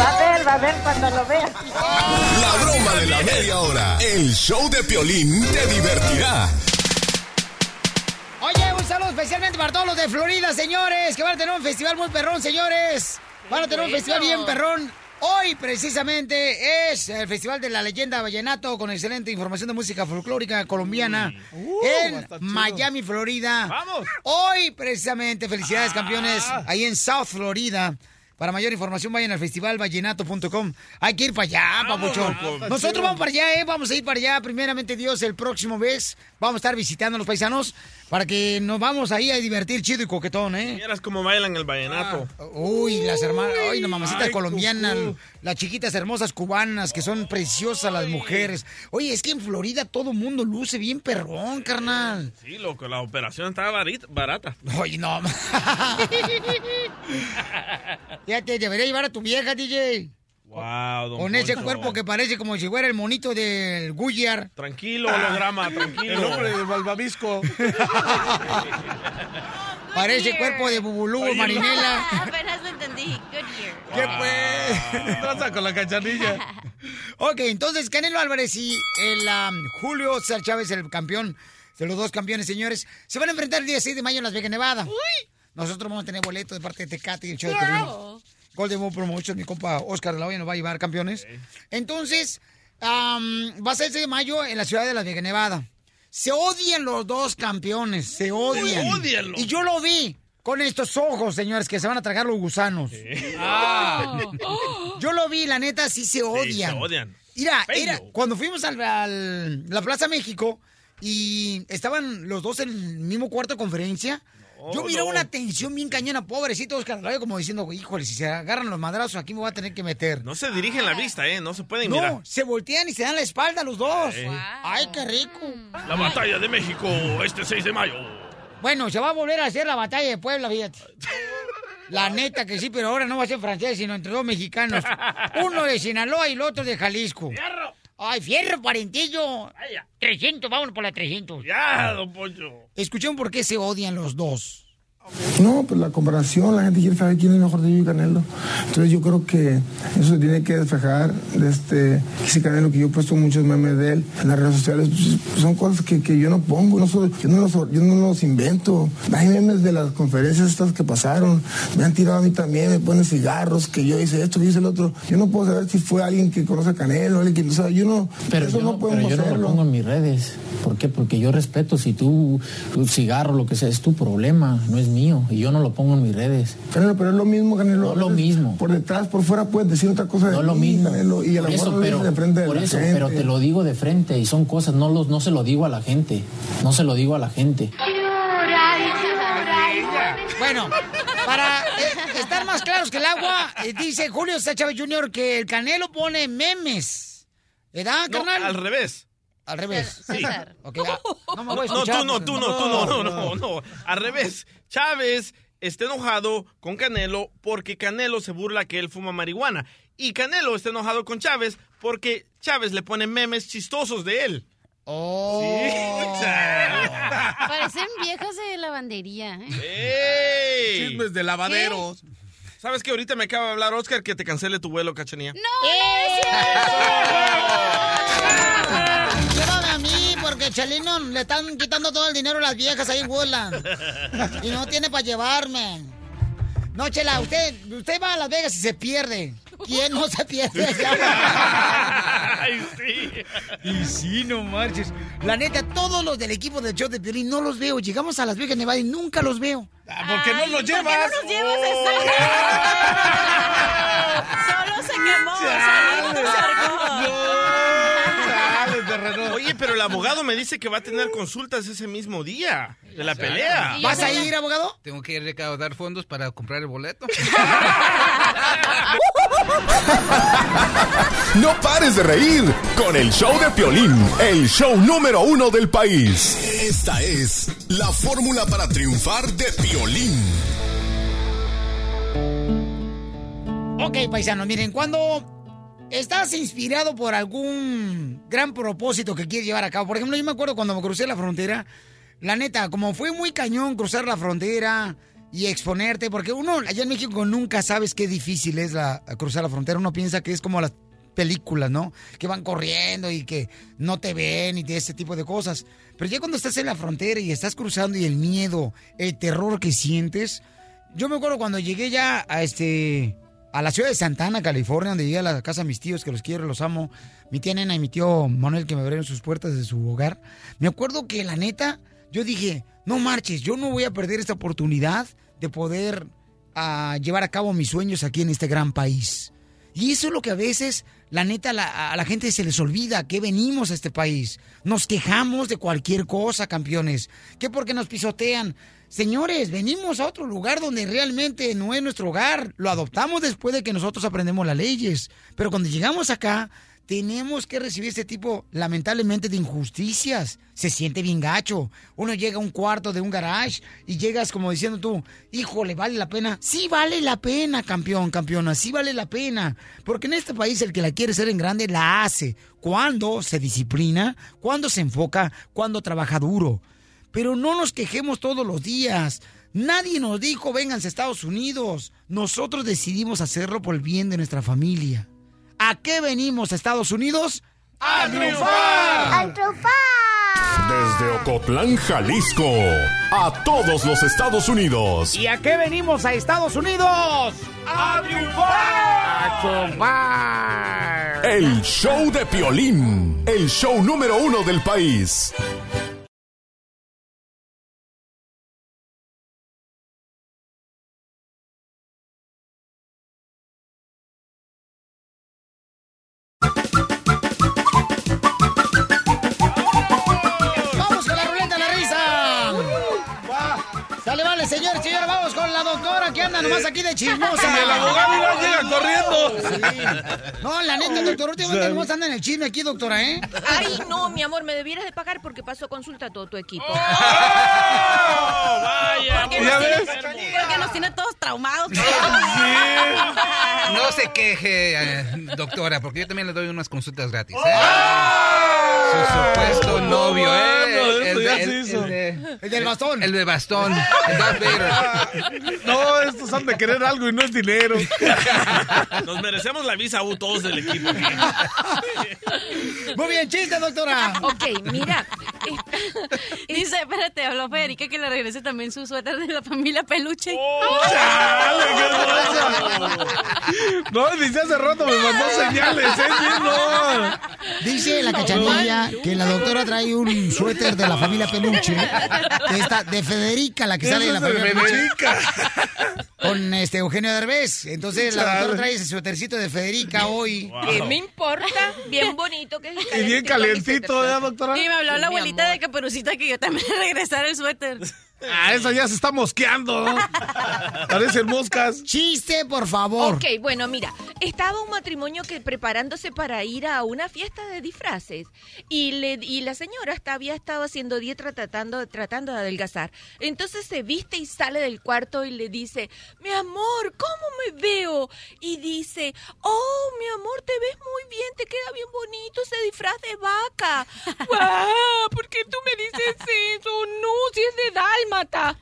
Va a ver, va a ver cuando lo veas. La broma de la media hora. El show de Piolín te divertirá. Saludo especialmente para todos los de Florida, señores, que van a tener un festival muy perrón, señores. Van a tener un festival bien perrón. Hoy, precisamente, es el Festival de la Leyenda Vallenato con excelente información de música folclórica colombiana en Miami, Florida. ¡Vamos! Hoy, precisamente, felicidades, campeones, ahí en South Florida. Para mayor información, vayan al festivalvallenato.com. Hay que ir para allá, papuchón. Nosotros vamos para allá, ¿eh? Vamos a ir para allá. Primeramente, Dios, el próximo mes. Vamos a estar visitando a los paisanos para que nos vamos ahí a divertir chido y coquetón, ¿eh? Vieras cómo bailan el vallenato. Uy, las hermanas, ay, las mamacitas Ay, colombianas, cucú. las chiquitas hermosas cubanas, que son preciosas las mujeres. Oye, es que en Florida todo mundo luce bien perrón, carnal. Sí, loco, la operación estaba barata. Oye, no. Ya te debería llevar a tu vieja, DJ. Wow, don Con ese Poncho. cuerpo que parece como si fuera el monito del Goodyear. Tranquilo, holograma, tranquilo. El hombre de Balbabisco. Parece cuerpo de Bubulú, Marinela. Apenas lo entendí. Goodyear. ¿Qué pues? Traza con la cachanilla. Ok, entonces Canelo Álvarez y el um, Julio César Chávez, el campeón de los dos campeones, señores, se van a enfrentar el día 6 de mayo en Las Vegas, Nevada. Nosotros vamos a tener boleto de parte de Tecate y el show de Piolín. Golden Boy Promotion, mi compa Oscar de la Hoya nos va a llevar campeones. Entonces, va a ser el 6 de mayo en la ciudad de Las Vegas, Nevada. Se odian los dos campeones, se odian. Uy. Y yo lo vi con estos ojos, señores, que se van a tragar los gusanos. Ah. Yo lo vi, la neta, sí se odian. se odian. Mira, era, cuando fuimos al, al- la Plaza México y estaban los dos en el mismo cuarto de conferencia, yo miré no. una tensión bien cañona, pobrecito Oscar Hoya, como diciendo, híjole, si se agarran los madrazos aquí me voy a tener que meter. No se dirigen la vista, ¿eh? No se pueden No, mirar. se voltean y se dan la espalda los dos. Ay, qué rico. La batalla de México este 6 de mayo. Bueno, se va a volver a hacer la batalla de Puebla, fíjate. La neta que sí, pero ahora no va a ser francés, sino entre dos mexicanos. Uno de Sinaloa y el otro de Jalisco. ¡Fierro! ¡Ay, fierro, parentillo! 300, vámonos por la 300. Ya, don Poncho. Escuchen por qué se odian los dos. No, pues la comparación, la gente quiere saber quién es mejor de yo y Canelo. Entonces yo creo que eso se tiene que despejar. De este, ese Canelo que yo he puesto muchos memes de él en las redes sociales, pues, son cosas que, que yo no pongo, no soy- yo, no los, yo no los invento. Hay memes de las conferencias estas que pasaron, me han tirado a mí también, me ponen cigarros, que yo hice esto, que hice el otro. Yo no puedo saber si fue alguien que conoce a Canelo, alguien que, o sea, yo no, Pero eso yo, no no, podemos pero yo no lo pongo en mis redes. ¿Por qué? Porque yo respeto. Si tú, tu cigarro, lo que sea, es tu problema, no es mío. Y yo no lo pongo en mis redes. Canelo, pero es lo mismo, Canelo. No lo mismo. Por detrás, por fuera puedes decir otra cosa de No lo mí, mismo. Canelo, y a lo mejor eso, lo pero, de frente por eso, gente. pero te lo digo de frente y son cosas, no, los, no se lo digo a la gente. No se lo digo a la gente. Bueno, para eh, estar más claros que el agua, eh, dice Julio Chávez Jr. que el Canelo pone memes. ¿Verdad, No, carnal? al revés. Al revés. Sí. Ok, ah, no me voy a No, tú no, pues, tú no, tú no, no, no, no. Al revés. Chávez está enojado con Canelo porque Canelo se burla que él fuma marihuana. Y Canelo está enojado con Chávez porque Chávez le pone memes chistosos de él. Oh. Parece Parecen viejas de lavandería. ¿eh? ¡Ey! Chismes de lavaderos. ¿Sabes que ahorita me acaba de hablar Oscar que te cancele tu vuelo, cachanía? ¡No! A mí, porque Chalino le están quitando todo el dinero a las viejas ahí en Woodland. Y no tiene para llevarme. No, Chela, usted, usted va a Las Vegas y se pierde. ¿Quién no se pierde? Ay, sí. Y sí, no marches. La neta, todos los del equipo del show de Piolín no los veo. Llegamos a Las Vegas, Nevada y nunca los veo. ¿Por qué no los ¿Por qué llevas? no nos llevas Solo se quemó. solito se Oye, pero el abogado me dice que va a tener consultas ese mismo día de la pelea. ¿Vas a ir, abogado? Tengo que recaudar fondos para comprar el boleto. No pares de reír con el show de Piolín, el show número uno del país. Esta es la fórmula para triunfar de Piolín. Ok, paisanos, miren, cuando estás inspirado por algún gran propósito que quieres llevar a cabo, por ejemplo, yo me acuerdo cuando me crucé la frontera, la neta, como fue muy cañón cruzar la frontera y exponerte, porque uno allá en México nunca sabes qué difícil es la, cruzar la frontera, uno piensa que es como las películas, ¿no? Que van corriendo y que no te ven y de ese tipo de cosas. Pero ya cuando estás en la frontera y estás cruzando y el miedo, el terror que sientes, yo me acuerdo cuando llegué ya a este a la ciudad de Santana, California, donde llegué a la casa de mis tíos, que los quiero, los amo. Mi tía Nena y mi tío Manuel, que me abrieron sus puertas de su hogar. Me acuerdo que la neta, yo dije, no marches, yo no voy a perder esta oportunidad de poder ah, llevar a cabo mis sueños aquí en este gran país. Y eso es lo que a veces, la neta, la- a la gente se les olvida que venimos a este país. Nos quejamos de cualquier cosa, campeones. Que porque nos pisotean. Señores, venimos a otro lugar donde realmente no es nuestro hogar. Lo adoptamos después de que nosotros aprendemos las leyes. Pero cuando llegamos acá, tenemos que recibir este tipo, lamentablemente, de injusticias. Se siente bien gacho. Uno llega a un cuarto de un garage y llegas como diciendo tú, híjole, ¿vale la pena? Sí vale la pena, campeón, campeona, sí vale la pena. Porque en este país el que la quiere ser en grande la hace. Cuando se disciplina, cuando se enfoca, cuando trabaja duro. Pero no nos quejemos todos los días. Nadie nos dijo, vénganse a Estados Unidos. Nosotros decidimos hacerlo por el bien de nuestra familia. ¿A qué venimos a Estados Unidos? ¡A triunfar! Desde Ocotlán, Jalisco, a todos los Estados Unidos. ¿Y a qué venimos a Estados Unidos? ¡A triunfar! ¡A triunfar! El show de Piolín, el show número uno del país. Aquí de chismosa. Y el abogado igual llega corriendo. Sí. No, la neta, doctor, últimamente nomás anda en el chisme aquí, doctora, ¿eh? Ay, no, mi amor, me debieras de pagar porque pasó consulta a todo tu equipo. Oh, vaya. Porque, ¿Ya nos ves? tiene, porque nos tiene todos traumados. No se queje, eh, doctora, porque yo también le doy unas consultas gratis. ¿eh? Su supuesto novio, ¿eh? esto ya se el- hizo. de- El del bastón. el de bastón. el. No, estos han de querer algo y no es dinero. Nos merecemos la visa U todos del equipo. Muy bien, chiste, doctora. Ok, mira. Dice, espérate, habló Federica que le regrese también su suéter de la familia Peluche. ¡Chale, qué! No, dice hace rato me mandó señales, ¿eh? No. Dice la cachanilla que la doctora trae un suéter de la familia Peluche. De, esta, de Federica, la que sale de la familia Peluche. Federica. Con este Eugenio Derbez. Entonces la doctora trae ese suétercito de Federica hoy. ¿Qué me importa? Bien bonito que es Y bien calientito, ¿eh, doctora? Y me habló la abuelita de Caperucita que yo también regresara el suéter. Ah, esa ya se está mosqueando. Parecen moscas. Chiste, por favor. Ok, bueno, mira, estaba un matrimonio que preparándose para ir a una fiesta de disfraces y, le, y la señora hasta había estado haciendo dieta tratando, tratando de adelgazar. Entonces se viste y sale del cuarto y le dice, mi amor, ¿cómo me veo? Y dice, oh, mi amor, te ves muy bien, te queda bien bonito ese disfraz de vaca. ¡Guau! ¿Por qué tú me dices eso? No, si es de mata.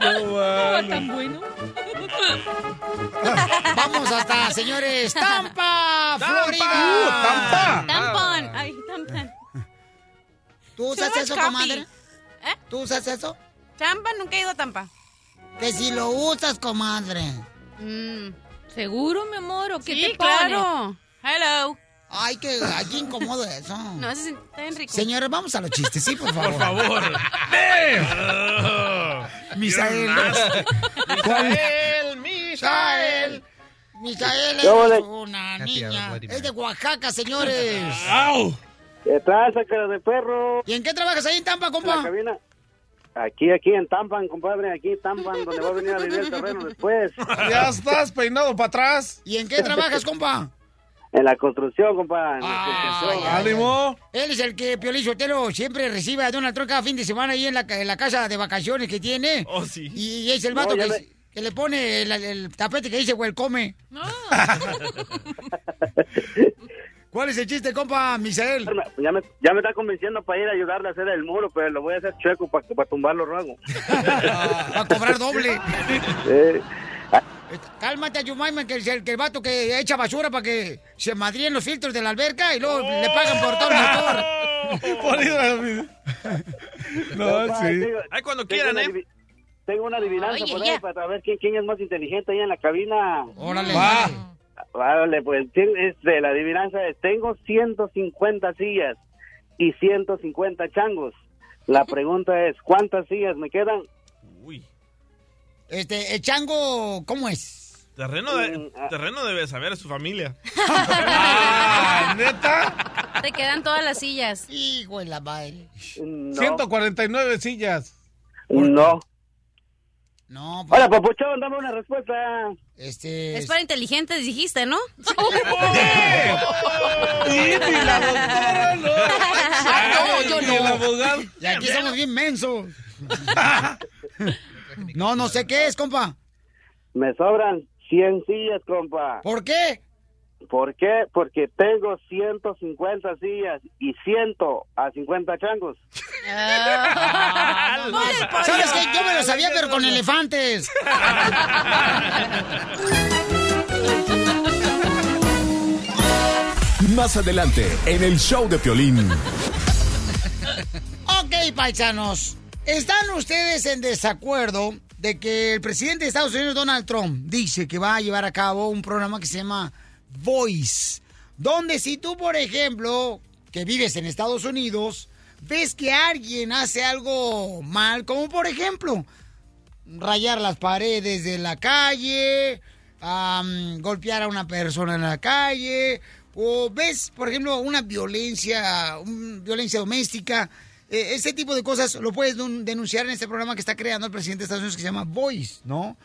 No, tan bueno. Vamos hasta, señores, Tampa, Tampa. Florida. Uh, Tampa. Tampón. Ay, tampón. ¿Tú usas eso, coffee. comadre? ¿Tú usas eso? Tampa, nunca he ido a Tampa. Que si lo usas, comadre. Mm. ¿Seguro, mi amor? ¿O qué Sí, te pone? claro. Hello. Ay, que ay, qué incómodo eso. No, ese está bien rico. Señores, vamos a los chistes, sí, por favor. Por favor. Misael. Misael, Misael. Misael es una niña. Es de Oaxaca, señores. ¿Qué tal, cara de perro? ¿Y en qué trabajas ahí en Tampa, En la compa? cabina. Aquí, aquí en Tampan, compadre, aquí en Tampan, donde va a venir a vivir el terreno después. Ya estás peinado para atrás. ¿Y en qué trabajas, compa? En la construcción, compadre. Ah, construcción. ánimo. Él es el que Piolín Sotelo siempre recibe a Donald Trump cada fin de semana ahí en la, en la casa de vacaciones que tiene. Oh, sí. Y es el No, vato ya que, me- que le pone el, el tapete que dice welcome. ¿Cuál es el chiste, compa, Misael? Ya me, ya me está convenciendo para ir a ayudarle a hacer el muro, pero lo voy a hacer chueco para, para tumbarlo luego. Para cobrar doble. Eh, Cálmate, Yumayman, que es el, que el vato que echa basura para que se madríen los filtros de la alberca y luego le pagan por todo el motor. Por No, sí. tengo- Ay, cuando quieran, una ¿eh? Tengo una adivinanza Oye, por ahí para ver quién, quién es más inteligente ahí en la cabina. Órale. Va. Vale, pues este, la adivinanza es, tengo 150 sillas y 150 changos. La pregunta es, ¿cuántas sillas me quedan? Uy. Este, el chango, ¿cómo es? Terreno, de, terreno debe saber su familia. Ah, ¿Neta? Te quedan todas las sillas. Hijo de la madre. No. 149 sillas. No. No, pues, Hola, papuchón, dame una respuesta. este... Es para inteligentes, dijiste, ¿no? Ni la doctora, no. Ah, no, yo no. el abogado. Y aquí somos bien mensos. No, no sé qué es, compa. Me sobran 100 sillas, compa. ¿Por qué? ¿Por qué? Porque tengo 150 sillas y 100 a 50 changos. Ah, no, no. ¿Sabes qué? Yo me lo sabía, pero con elefantes. Más adelante, en el show de Piolín. Ok, paisanos. ¿Están ustedes en desacuerdo de que el presidente de Estados Unidos, Donald Trump, dice que va a llevar a cabo un programa que se llama Voice? Donde si tú, por ejemplo, que vives en Estados Unidos, ves que alguien hace algo mal, como por ejemplo, rayar las paredes de la calle, golpear a una persona en la calle, o ves, por ejemplo, una violencia, un- violencia doméstica, eh, ese tipo de cosas lo puedes denunciar en este programa que está creando el presidente de Estados Unidos que se llama Voice, ¿no?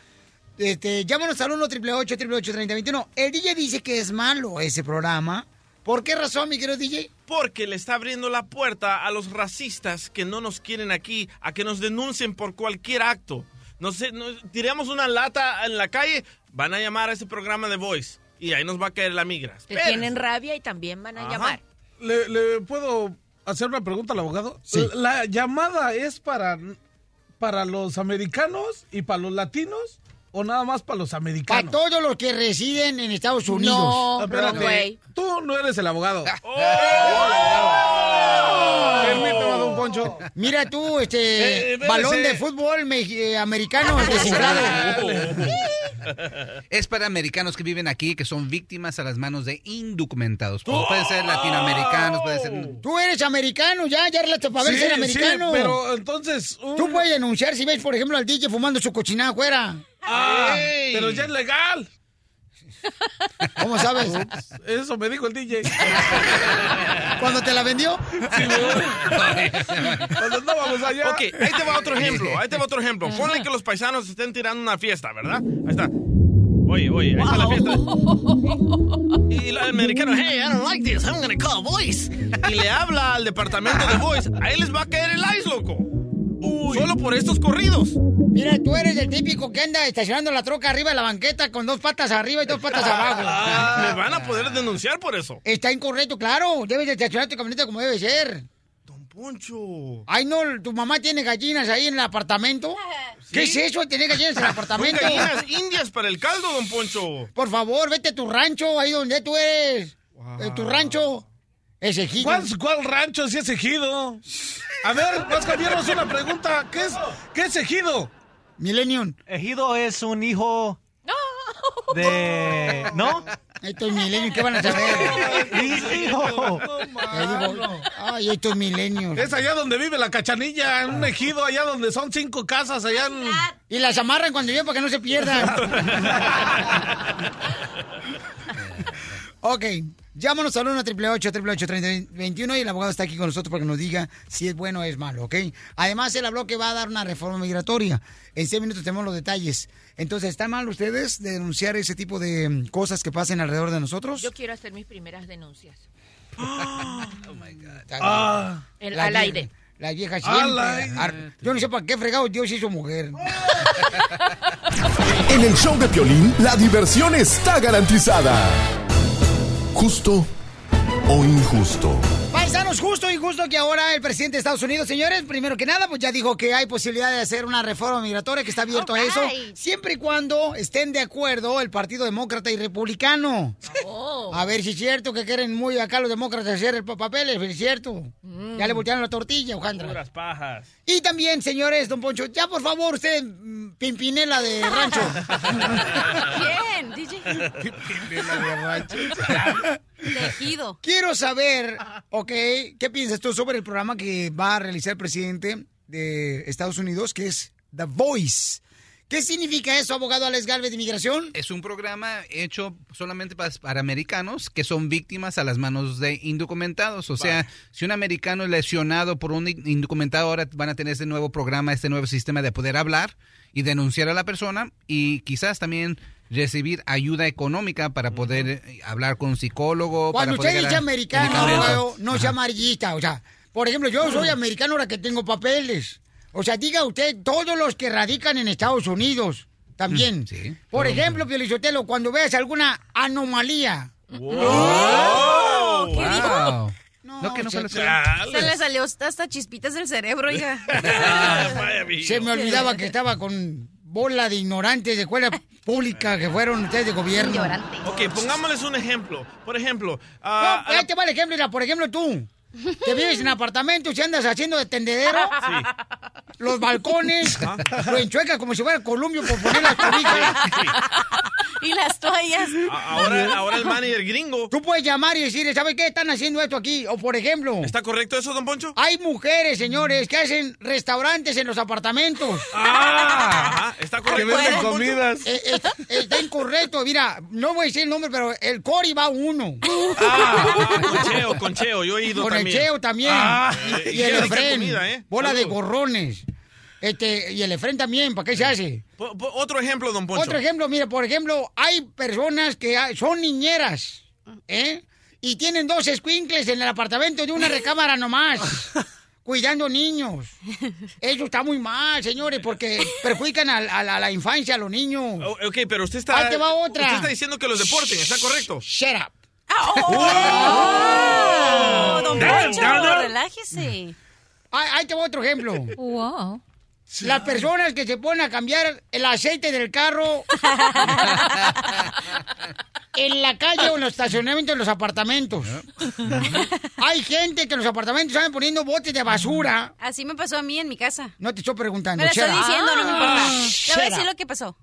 Este, llámanos al 1 888 3021 El DJ dice que es malo ese programa. ¿Por qué razón, mi querido DJ? Porque le está abriendo la puerta a los racistas que no nos quieren aquí, a que nos denuncien por cualquier acto. No sé, nos, tiremos una lata en la calle, van a llamar a ese programa de Voice y ahí nos va a caer la migra. Te tienen rabia y también van a llamar. ¿Le, le puedo hacer una pregunta al abogado? Sí. ¿La llamada es para, para los americanos y para los latinos o nada más para los Para americanos? todos los que residen en Estados Unidos. No, Espérate, Broadway. tú no eres el abogado. Oh. Permíteme, don Poncho. Mira tú, este Eh, espérese. balón de fútbol me- eh, americano desinflado. Es para americanos que viven aquí, que son víctimas a las manos de indocumentados. Pues pueden ser latinoamericanos, pueden ser... Tú eres americano, ya, ya relato para ver Sí, si eres sí, americano. pero entonces... un- Tú puedes denunciar si ves, por ejemplo, al DJ fumando su cochinada afuera. Ah, pero ya es legal. ¿Cómo sabes? Eso me dijo el DJ. ¿Cuando te la vendió? Cuando andábamos allá. Ok, ahí te va otro ejemplo, ahí te va otro ejemplo. Ponle que los paisanos estén tirando una fiesta, ¿verdad? Ahí está. Oye, oye, ahí está la fiesta. Y el americano, hey, I don't like this, I'm gonna call Voice. Y le habla al departamento de Voice, ahí les va a caer el ice, loco. Solo por estos corridos. Mira, tú eres el típico que anda estacionando la troca arriba de la banqueta con dos patas arriba y dos patas abajo. Ah, me van a poder denunciar por eso. Está incorrecto, claro. Debes de estacionar tu camioneta como debe ser. Poncho. Ay, no, tu mamá tiene gallinas ahí en el apartamento. ¿Qué es eso de tener gallinas en el Son apartamento? gallinas indias para el caldo, don Poncho. Por favor, vete a tu rancho, ahí donde tú eres. Eh, tu rancho es ejido. ¿Cuál, cuál rancho si es ejido? A ver, vas a cambiarnos una pregunta. ¿Qué es, qué es ejido? Millennium. Ejido es un hijo de... ¿No? Estos milenios, ¿qué van a saber? Hijo. Digo, ay, estos milenios. Es allá donde vive la cachanilla, en un ejido, allá donde son cinco casas, allá en... Y las amarran cuando lleguen para que no se pierdan. ok, llámanos al 1 888 3021 y el abogado está aquí con nosotros para que nos diga si es bueno o es malo, ¿ok? Además, él habló que va a dar una reforma migratoria. En seis minutos tenemos los detalles. Entonces, ¿están mal ustedes de denunciar ese tipo de mm, cosas que pasen alrededor de nosotros? Yo quiero hacer mis primeras denuncias. Ah. El- La al vieja- aire. La vieja Al siempre. Yo no sé para qué fregado Dios hizo mujer. En el show de Piolín, la diversión está garantizada. Justo o injusto. Paisanos, justo y justo que ahora el presidente de Estados Unidos, señores, primero que nada, pues ya dijo que hay posibilidad de hacer una reforma migratoria, que está abierto a eso, siempre y cuando estén de acuerdo el Partido Demócrata y Republicano. A ver si es cierto que quieren muy acá los demócratas hacer el pa- papeles, si es cierto. Ya le voltearon la tortilla, Ojandra. Puras pajas. Y también, señores, don Poncho, ya por favor, usted, mm, Pimpinela de Rancho. ¿Quién? DJ. Tejido. Quiero saber, ok, ¿qué piensas tú sobre el programa que va a realizar el presidente de Estados Unidos, que es The Voice? ¿Qué significa eso, abogado Alex Galvez de Inmigración? Es un programa hecho solamente para, para americanos que son víctimas a las manos de indocumentados. O sea, si un americano es lesionado por un in- indocumentado, ahora van a tener este nuevo programa, este nuevo sistema de poder hablar y denunciar a la persona y quizás también recibir ayuda económica para poder eh, hablar con un psicólogo. Cuando para poder usted dice ganar americano, abogado, no sea amarillista. O sea, por ejemplo, yo soy americano ahora que tengo papeles. O sea, diga usted, todos los que radican en Estados Unidos también. Por ejemplo, Piolizotelo, cuando veas alguna anomalía. Oh, ¿Qué dijo? Wow. No, que no se- la- Se le salió hasta chispitas del cerebro, ya. Se me olvidaba que estaba con bola de ignorantes de escuela pública que fueron ustedes de gobierno. Ok, pongámosles un ejemplo. Por ejemplo, No, ah, ahí te va el ejemplo, mira, por ejemplo tú, que vives en apartamentos y andas haciendo de tendedero, los balcones, lo enchuecas como si fuera columpio por poner las cobijas. Y las toallas. ahora, ahora el manager gringo. Tú puedes llamar y decirle, ¿sabes qué? Están haciendo esto aquí. O por ejemplo... ¿Está correcto eso, don Poncho? Hay mujeres, señores, que hacen restaurantes en los apartamentos. Ah, ajá, está correcto. Que venden comidas. Eh, eh, está incorrecto, mira, no voy a decir el nombre, pero el Cori va uno. Ah, con Cheo, con Cheo, yo he ido Con también. El Cheo también. Ah, y, y qué el Efren. comida, ¿eh? Bola de gorrones. Este, y el Efren también, ¿para qué se hace? Otro ejemplo, don Poncho. Otro ejemplo, mire, por ejemplo, hay personas que son niñeras, ¿eh? Y tienen dos squinkles en el apartamento de una recámara nomás, cuidando niños. Eso está muy mal, señores, porque perjudican a, a la, a la infancia, a los niños. Ok, pero usted está. Ahí te va otra. Usted está diciendo que los deporten, ¿está correcto? Shut up. ¡Oh! Don Damn, Poncho, Donna. relájese. Ahí, ahí te va otro ejemplo. Wow. Las personas que se ponen a cambiar el aceite del carro en la calle o en los estacionamientos de los apartamentos. Hay gente que en los apartamentos están poniendo botes de basura. Así me pasó a mí en mi casa. No te estoy preguntando. Me lo estoy diciendo, no me importa. Ah, Te voy a shut decir up. lo que pasó.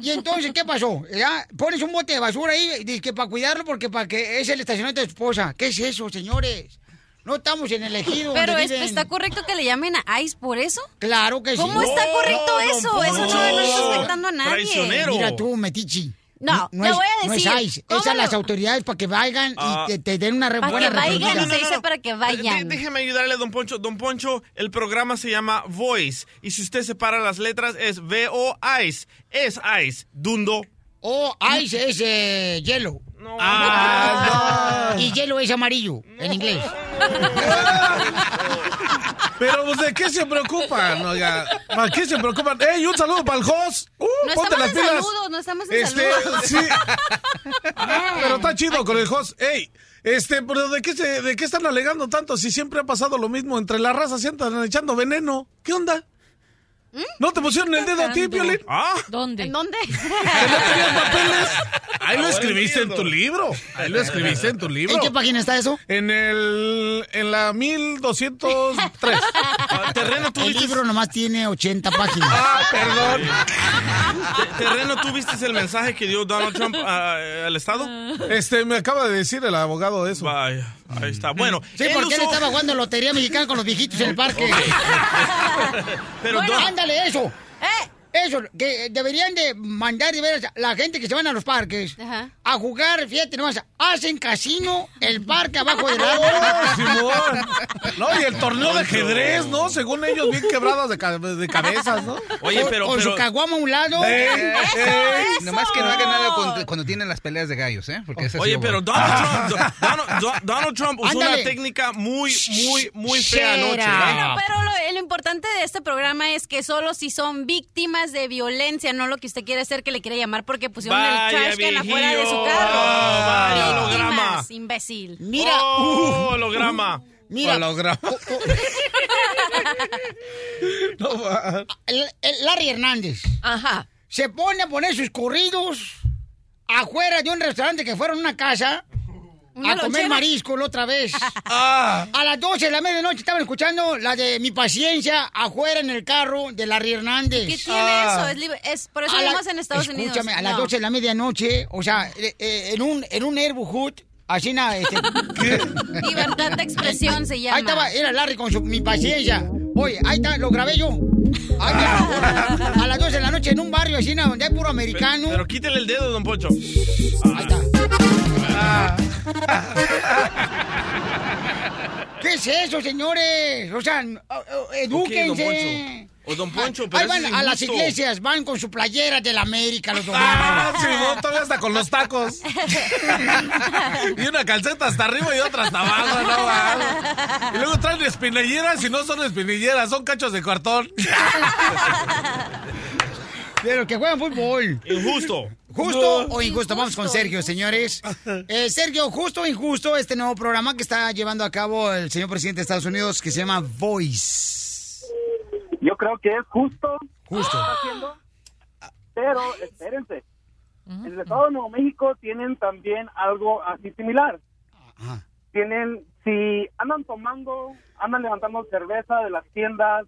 Y entonces, ¿qué pasó? ¿Ya? Pones un bote de basura ahí, dices que para cuidarlo porque para que es el estacionamiento de tu esposa. ¿Qué es eso, señores? No estamos en el ejido. Pero es- ¿está correcto que le llamen a ICE por eso? Claro que sí. ¿Cómo está correcto No, eso? Eso no está afectando a nadie. Mira tú, Metichi. No, no voy a no decir, es ICE, ¿cómo es a las autoridades para que vayan Ah. y te, te den una re- Para buena que vayan, reprendida. se dice para que vayan. De- déjeme ayudarle, don Poncho. Don Poncho, el programa se llama Voice. Y si usted separa las letras, es V-O-Ice. Es Ice. Dundo. Oh, ice es eh, hielo. Ah, Y hielo es amarillo, en inglés. Pero, pues, ¿de qué se preocupan? Oiga, ¿para qué se preocupan? ¡Ey, un saludo para el host! Uh, No ponte estamos las en pilas. saludos, no estamos en Este, saludos. sí. Pero está chido con el host. ¡Ey! Este, pero ¿de qué, se, ¿de qué están alegando tanto si siempre ha pasado lo mismo? Entre las razas siempre están echando veneno. ¿Qué onda? ¿No te pusieron el dedo a ti, Piolín? ¿Ah? ¿Dónde? ¿En dónde? Ahí lo escribiste en tu libro. Ahí lo escribiste en tu libro. ¿En qué página está eso? En el... En la 1203. Terreno, tú El viste... libro nomás tiene 80 páginas. Ah, perdón. Te- Terreno, ¿tú viste el mensaje que dio Donald Trump ah, al Estado? Este, me acaba de decir el abogado de eso. Vaya, ahí está. Bueno, Sí, él porque él usó- estaba jugando lotería mexicana con los viejitos en el parque. Pero Bueno, ándale, eso. Eso, que deberían de mandar de veras a la gente que se van a los parques a jugar, fíjate nomás, hacen casino el parque abajo del agua. ¡Oh, Simón! No, y el torneo de ajedrez, ¿no? Según ellos, bien quebrados de, ca- de cabezas, ¿no? Oye, pero... Con su caguama a un lado. Ey, ey. Nomás que no hagan nada cuando, cuando tienen las peleas de gallos, ¿eh? Porque sí Oye, pero. Donald Trump, Donald, Don- Donald Trump usó Ándale. una técnica muy, muy, muy fea anoche. ¿eh? Bueno, pero lo, lo importante de este programa es que solo si son víctimas de violencia, no lo que usted quiere hacer que le quiere llamar porque pusieron Vaya, el trash can afuera de su carro. Oh, vaya. Víctimas, imbécil. Mira, Oh, holograma. mira. Holograma. No va. El- el Larry Hernández Ajá. se pone a poner sus corridos afuera de un restaurante que fueron a una casa a comer marisco la otra vez. Ah, A las 12 de la medianoche estaban escuchando la de Mi Paciencia afuera en el carro de Larry Hernández. ¿Qué tiene Ah. eso? Es, libre- es- por eso vivimos en Estados Unidos. Escúchame, a las No. 12 de la medianoche, o sea, eh, eh, en un, en un neighborhood, así na, este, Libertad de expresión se llama. ahí estaba, era Larry con su Mi Paciencia. Oye, ahí está, lo grabé yo. Ahí está, a las 12 de la noche en un barrio así na, donde hay puro americano. Pero quítale el dedo, don Poncho. Ahí está. ¿Qué es eso, señores? O sea, edúquense. Ok, don Poncho. O don Poncho, pero Ahí van es a las iglesias, van con su playera de la América los domingos. ah, Simón, todavía hasta con los tacos. Y una calceta hasta arriba y otra hasta abajo, no va. Y luego traen espinilleras y no son espinilleras, son cachos de cartón. Los que juegan fútbol. Injusto. ¿Justo o injusto? Vamos con Sergio, señores. Eh, Sergio, ¿justo o injusto este nuevo programa que está llevando a cabo el señor presidente de Estados Unidos que se llama Voice? Yo creo que es justo. Justo. está haciendo, pero espérense. En el estado de Nuevo México tienen también algo así similar. Tienen, si andan tomando, andan levantando cerveza de las tiendas,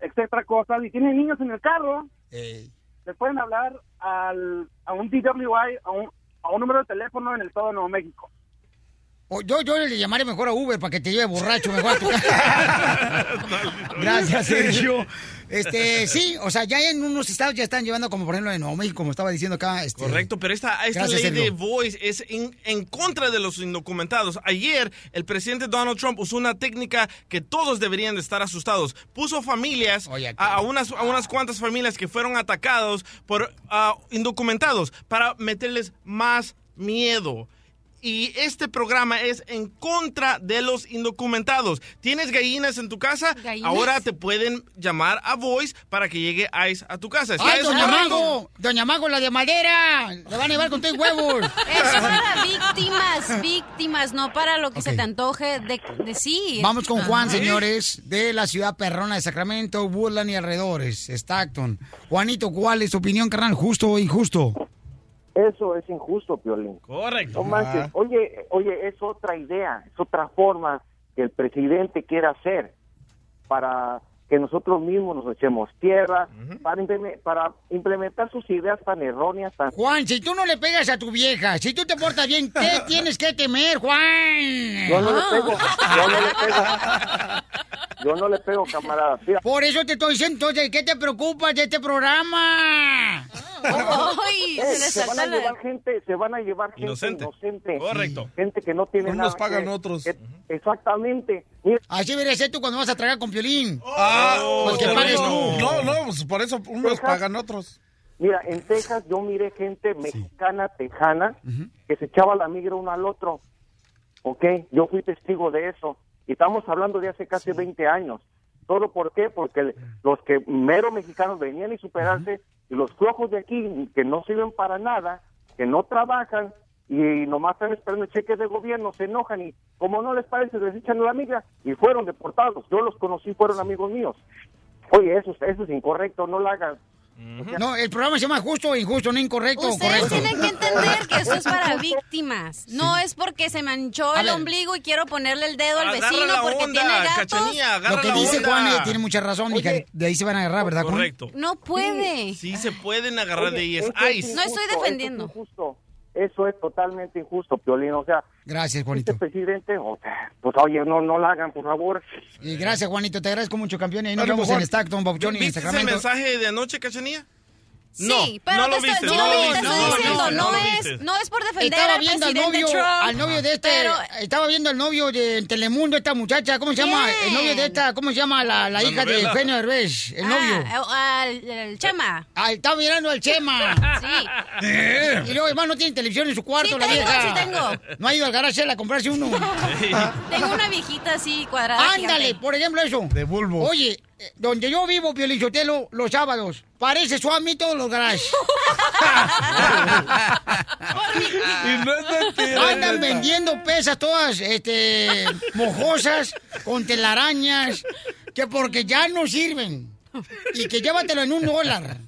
etcétera, cosas, y tienen niños en el carro, les pueden hablar al, a un DWI, a un, a un número de teléfono en el estado de Nuevo México. O yo, yo le llamaré mejor a Uber para que te lleve borracho mejor a tu casa. Gracias, Sergio. Este, sí, o sea, ya en unos estados ya están llevando, como por ejemplo en Nuevo México, como estaba diciendo acá. Este, Correcto, pero esta, esta Gracias, ley de. Voice es en, en contra de los indocumentados. Ayer, el presidente Donald Trump usó una técnica que todos deberían de estar asustados. Puso familias, a, a unas, a unas cuantas familias que fueron atacados por ah, indocumentados para meterles más miedo. Y este programa es en contra de los indocumentados. ¿Tienes gallinas en tu casa? ¿Gallinas? Ahora te pueden llamar a Voice para que llegue ICE a tu casa. ¿Está ¡Ay, eso doña correcto? Mago! ¡Doña Mago, la de madera! ¡Le van a llevar con tus huevos! Es para víctimas, víctimas, no para lo que se te antoje de, de sí. Vamos con Juan, señores, de la ciudad perrona de Sacramento, Woodland y alrededores, Stockton. Juanito, ¿cuál es tu opinión, carnal? ¿Justo o injusto? Eso es injusto, Piolín. Correcto. No manches. Ah. Oye, oye, es otra idea, es otra forma que el presidente quiere hacer para que nosotros mismos nos echemos tierra, para, impleme- para implementar sus ideas tan erróneas, tan... Juan, si tú no le pegas a tu vieja, si tú te portas bien, ¿qué tienes que temer, Juan? Yo no le pego, yo no le pego. Yo no le pego, camarada. Mira, Por eso te estoy diciendo, entonces, ¿qué te preocupas de este programa? Ay, eh, se van a llevar gente, se van a llevar gente Inocente. inocente, Correcto. gente que no tiene Unos nada. pagan que- otros. que- exactamente. Mira, Así debería ser tú cuando vas a tragar con Piolín. Ah, pues que no, pagues no, tú. No, no, pues por eso unos Texas. pagan otros. Mira, en Texas yo miré gente mexicana, tejana, que se echaba la migra uno al otro. ¿ok? Yo fui testigo de eso. Y estamos hablando de hace casi 20 años. ¿Todo por qué? Porque los que mero mexicanos venían y superarse y los flojos de aquí que no sirven para nada, que no trabajan y nomás están esperando cheques de gobierno, se enojan y como no les parece, les echan la migra y fueron deportados. Yo los conocí, fueron amigos míos. Oye, eso, eso es incorrecto, no lo hagan. No, el programa se llama Justo o Injusto, no Incorrecto Ustedes Correcto. tienen que entender que esto es para víctimas. No es porque se manchó A el ver. ombligo y quiero ponerle el dedo al Agarra vecino la porque onda, tiene gatos. Lo que la dice onda. Juan eh, tiene mucha razón, mija. De ahí se van a agarrar, ¿verdad, Juan? Correcto. No puede. Sí, se pueden agarrar de Oye, ellas. es. No estoy defendiendo. Es injusto. Eso es totalmente injusto, Piolín. O sea, Gracias, Juanito. este presidente, o sea, pues oye, no, no lo hagan, por favor. Y gracias, Juanito. Te agradezco mucho, campeón. Y ahí nos vemos en Stockton, Babuchón y en ¿Viste ese Sacramento. mensaje de anoche, Cachanilla? Sí, no, pero no te lo estoy- viste, sí, no lo lo vi, te viste, no es, no es por defender Estaba al viendo al novio, Trump, al novio de este, pero estaba viendo al novio de Telemundo, esta muchacha, ¿cómo se llama? El novio de esta, ¿cómo se llama? La, la La hija de. Eugenio Derbez, el novio. Ah, al- el Chema. Ah, estaba mirando al Chema. Sí. Y luego, además, no tiene televisión en su cuarto, Sí la tengo, vieja. sí tengo. No ha ido al garaje a comprarse uno. Tengo una viejita así cuadrada. Ándale, gigante. por ejemplo eso. De bulbo. Oye, eh, donde yo vivo, Piolichotelo, los sábados, parece suami todos los garajes. Y no es mentira. Andan vendiendo pesas todas, este, mojosas, con telarañas, que porque ya no sirven. Y que llévatelo en un dólar.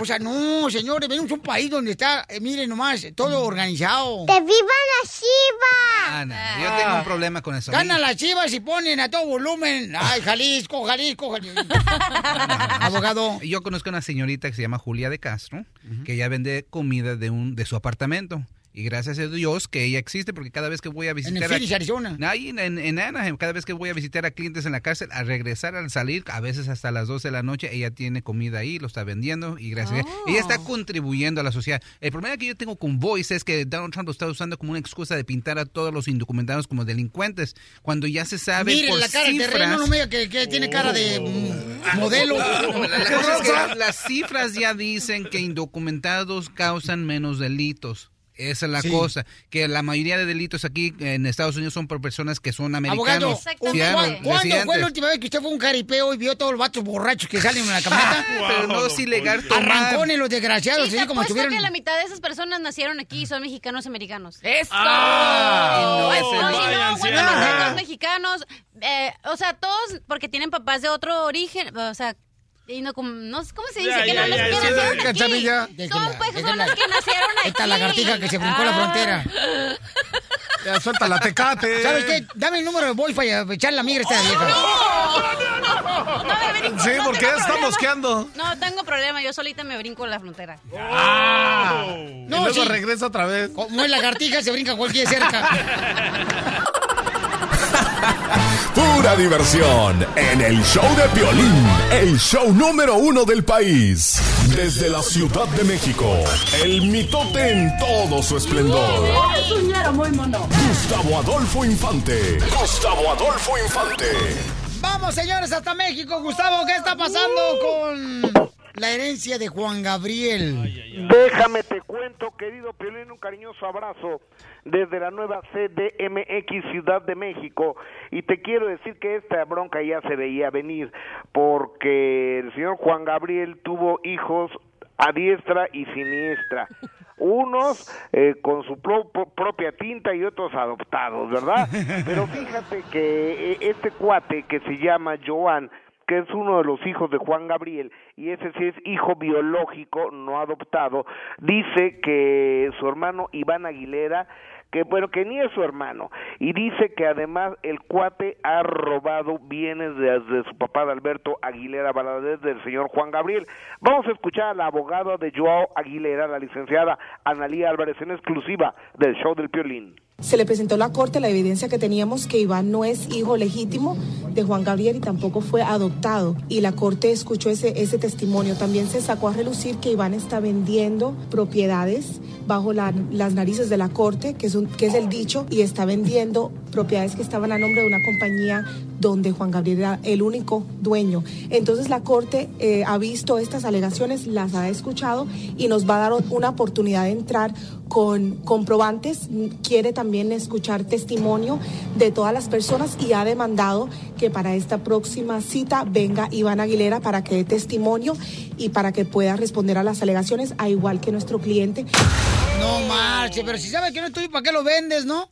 O sea, no, señores, venimos a un país donde está, eh, miren nomás, todo organizado. ¡Que vivan las chivas! Ah, no, yo tengo un problema con eso. Ganan las chivas y ponen a todo volumen. Ay, Jalisco, Jalisco, Jalisco. Abogado. Yo conozco una señorita que se llama Julia de Castro, que ella vende comida de un de su apartamento. Y gracias a Dios que ella existe, porque cada vez que voy a visitar... Phoenix, Arizona. Ahí en, en Anaheim, cada vez que voy a visitar a clientes en la cárcel, al regresar, al salir, a veces hasta las 12 de la noche, ella tiene comida ahí, lo está vendiendo y gracias a ella, ella está contribuyendo a la sociedad. El problema que yo tengo con Voice es que Donald Trump lo está usando como una excusa de pintar a todos los indocumentados como delincuentes, cuando ya se sabe por la cara cifras... terreno, no me diga que, que tiene cara de mm, modelo. La cosa es que las cifras ya dicen que indocumentados causan menos delitos. Esa es la Sí. cosa, que la mayoría de delitos aquí en Estados Unidos son por personas que son Abogado, americanos. ¿cu- ciudadanos, ¿cuándo fue la última vez que usted fue a un caripeo y vio todos los vatos borrachos que salen en la camioneta? Pero no es ilegal tomar. Arrancones los desgraciados, Y como estuvieron... que la mitad de esas personas nacieron aquí y son mexicanos americanos. ¡Eso! Ah, no, no, no. si no, Váyanse. guatemaltecos, mexicanos, eh, o sea, todos porque tienen papás de otro origen, o sea, y no, como- no sé cómo se dice, Ya, que ya, no los que nacieron aquí. Son pues son los que nacieron aquí. Esta lagartija que se brincó la Ah. frontera. Ya, suelta la tecate. ¿Sabes qué? Dame el número de voice para echar la migra a esta vieja. Sí, porque ya está mosqueando. No, tengo problema, yo solita me brinco la frontera. Ah. No, y luego sí. regresa otra vez. Como es lagartija, se brinca cualquier cerca. Pura diversión en el show de Piolín, el show número uno del país. Desde la Ciudad de México, el mitote en todo su esplendor. muy mono. Gustavo Adolfo Infante. Gustavo Adolfo Infante. Vamos, señores, hasta México. Gustavo, ¿qué está pasando con la herencia de Juan Gabriel? Déjame te cuento, querido Piolín, un cariñoso abrazo desde la nueva CDMX Ciudad de México. Y te quiero decir que esta bronca ya se veía venir, porque el señor Juan Gabriel tuvo hijos a diestra y siniestra. Unos eh, con su pro- pro- propia tinta y otros adoptados, ¿verdad? Pero fíjate que eh, este cuate que se llama Joan, que es uno de los hijos de Juan Gabriel, y ese sí es hijo biológico, no adoptado, dice que su hermano Iván Aguilera, que bueno, que ni es su hermano, y dice que además el cuate ha robado bienes de, su papá de Alberto Aguilera Valadez, del señor Juan Gabriel. Vamos a escuchar a la abogada de Joao Aguilera, la licenciada Analía Álvarez, en exclusiva del show del Piolín. Se le presentó a la Corte la evidencia que teníamos que Iván no es hijo legítimo de Juan Gabriel y tampoco fue adoptado. Y la Corte escuchó ese, ese testimonio. También se sacó a relucir que Iván está vendiendo propiedades bajo la- las narices de la Corte, que es, un- que es el dicho, y está vendiendo propiedades que estaban a nombre de una compañía donde Juan Gabriel era el único dueño. Entonces la Corte eh, ha visto estas alegaciones, las ha escuchado y nos va a dar una oportunidad de entrar con comprobantes. Quiere también escuchar testimonio de todas las personas y ha demandado que para esta próxima cita venga Iván Aguilera para que dé testimonio y para que pueda responder a las alegaciones, a igual que nuestro cliente. No marche, pero si sabes que no estoy, ¿para qué lo vendes, no?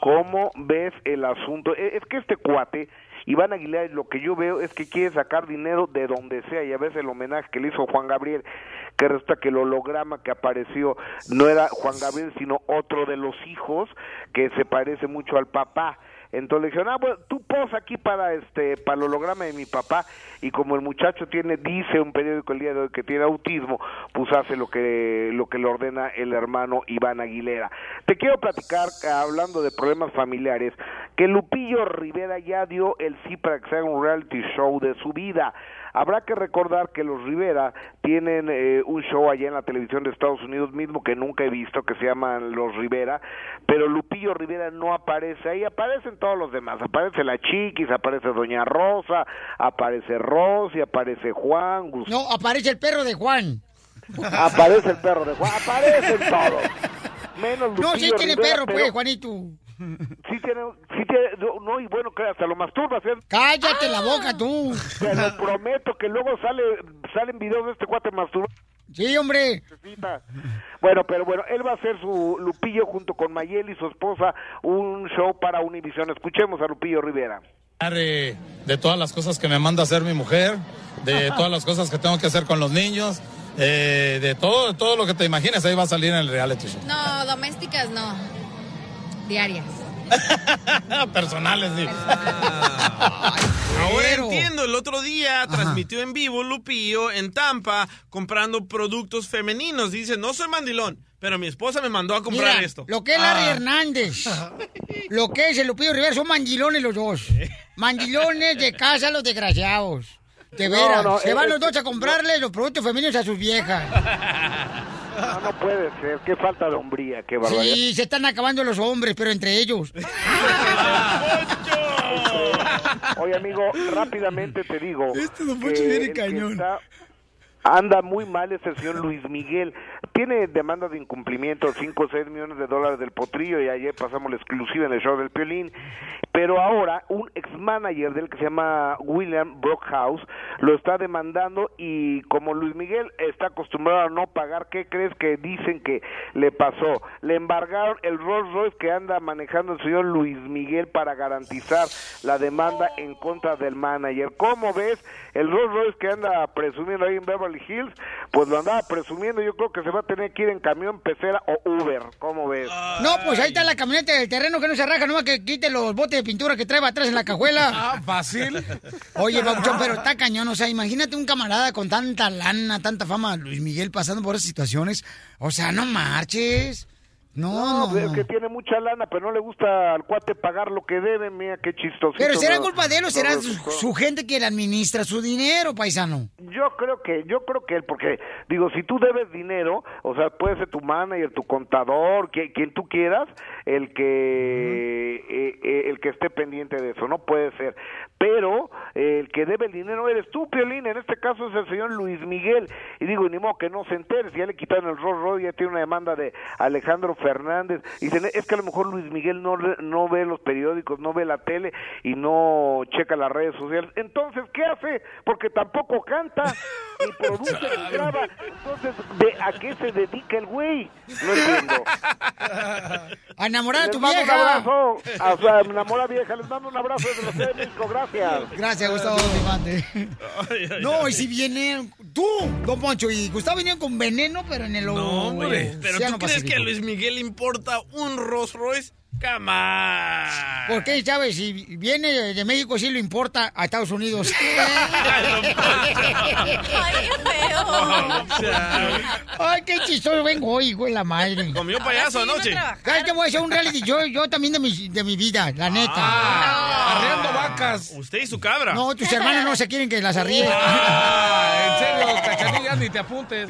¿Cómo ves el asunto? E- Es que este cuate, Iván Aguilar, lo que yo veo es que quiere sacar dinero de donde sea y a veces el homenaje que le hizo Juan Gabriel, que resulta que el holograma que apareció no era Juan Gabriel, sino otro de los hijos que se parece mucho al papá. Entonces le dijeron, ah, bueno, tú posa aquí para este para el holograma de mi papá y como el muchacho tiene dice un periódico el día de hoy que tiene autismo, pues hace lo que lo que le ordena el hermano Iván Aguilera. Te quiero platicar hablando de problemas familiares que Lupillo Rivera ya dio el sí para que se haga un reality show de su vida. Habrá que recordar que los Rivera tienen eh, un show allá en la televisión de Estados Unidos mismo que nunca he visto, que se llaman Los Rivera, pero Lupillo Rivera no aparece ahí, aparecen todos los demás, aparece la Chiquis, aparece Doña Rosa, aparece Rosy, aparece Juan, Gus- No, aparece el perro de Juan. aparece el perro de Juan, aparecen todos. Menos No, Lupillo sí tiene Rivera, perro, pero pues, Juanito. Sí tiene, sí tiene, no, no, y bueno, que hasta lo masturbas, ¿eh? Cállate la boca, tú. Te lo prometo que luego sale, salen videos de este cuate masturbando. Sí, hombre. Bueno, pero bueno, él va a hacer su Lupillo junto con Mayeli, su esposa, un show para Univision. Escuchemos a Lupillo Rivera. de, todas las cosas que me manda hacer mi mujer, de todas las cosas que tengo que hacer con los niños, eh, de todo, todo lo que te imagines, ahí va a salir en el reality show. No, domésticas no. Diarias. Personales, sí. Ahora entiendo, el otro día transmitió en vivo Lupillo en Tampa comprando productos femeninos. Dice, no soy mandilón, pero mi esposa me mandó a comprar Mira, esto. Lo que es Larry Ah. Hernández, lo que es el Lupillo Rivera, son mandilones los dos. Mandilones de casa los desgraciados. De veras, no, se es- van los dos a comprarle los productos femeninos a sus viejas. No, no puede ser, qué falta de hombría, qué barbaridad. Sí, se están acabando los hombres, pero entre ellos. Oye, amigo, rápidamente te digo. Este Don que Poncho viene cañón. está- Anda muy mal ese señor Luis Miguel. Tiene demanda de incumplimiento, 5 o 6 millones de dólares del potrillo, y ayer pasamos la exclusiva en el show del Piolín. Pero ahora, un ex-manager del que se llama William Brockhouse lo está demandando y como Luis Miguel está acostumbrado a no pagar, ¿qué crees que dicen que le pasó? Le embargaron el Rolls Royce que anda manejando el señor Luis Miguel para garantizar la demanda en contra del manager. ¿Cómo ves? El Rolls Royce que anda presumiendo ahí en Beverly Hills, pues lo andaba presumiendo. Yo creo que se va a tener que ir en camión, pecera o Uber. ¿Cómo ves? No, pues ahí está la camioneta del terreno que no se raja, nomás que quite los botes de pintura que trae atrás en la cajuela. Ah, fácil. Oye, Pabuchón, pero está cañón. O sea, imagínate un camarada con tanta lana, tanta fama, Luis Miguel, pasando por esas situaciones. O sea, no marches. No, no, pues no. que tiene mucha lana, pero no le gusta al cuate pagar lo que debe. Mira qué chistoso. Pero será culpa de él o será su, su gente que le administra su dinero, paisano. Yo creo que, yo creo que él, porque digo, si tú debes dinero, o sea, puede ser tu manager, tu contador, quien, quien tú quieras, el que, eh, eh, el que esté pendiente de eso, no puede ser. Pero eh, el que debe el dinero eres tú, Piolín, en este caso es el señor Luis Miguel, y digo, ni modo que no se entere, si ya le quitaron el Rolls Royce, ya tiene una demanda de Alejandro Fernández, y dicen, es que a lo mejor Luis Miguel no, no ve los periódicos, no ve la tele, y no checa las redes sociales. Entonces, ¿qué hace? Porque tampoco canta, ni produce, ni graba. Entonces, ¿de ¿a qué se dedica el güey? No entiendo. A enamorar a tu mando vieja. Un abrazo, a su enamora vieja, les mando un abrazo desde la Ciudad de México, gracias. Gracias, Gustavo. No, y si viene tú, Don Poncho y Gustavo vinieron con veneno, pero en el No, hombre. Pero ¿tú crees que a Luis Miguel importa un Rolls Royce? Come on. ¿Por qué, sabes? Si viene de México, sí lo importa a Estados Unidos. Ay, qué Ay, qué chistoso vengo hoy, güey, la madre. Comió payaso anoche. ¿Sabes qué voy a hacer un reality? Yo, yo también de mi, de mi vida, la neta. Ah, Arreando vacas. Usted y su cabra. No, tus hermanos no se quieren que las arríe. Ah, en serio, cachanilla. Ya ni te apuntes.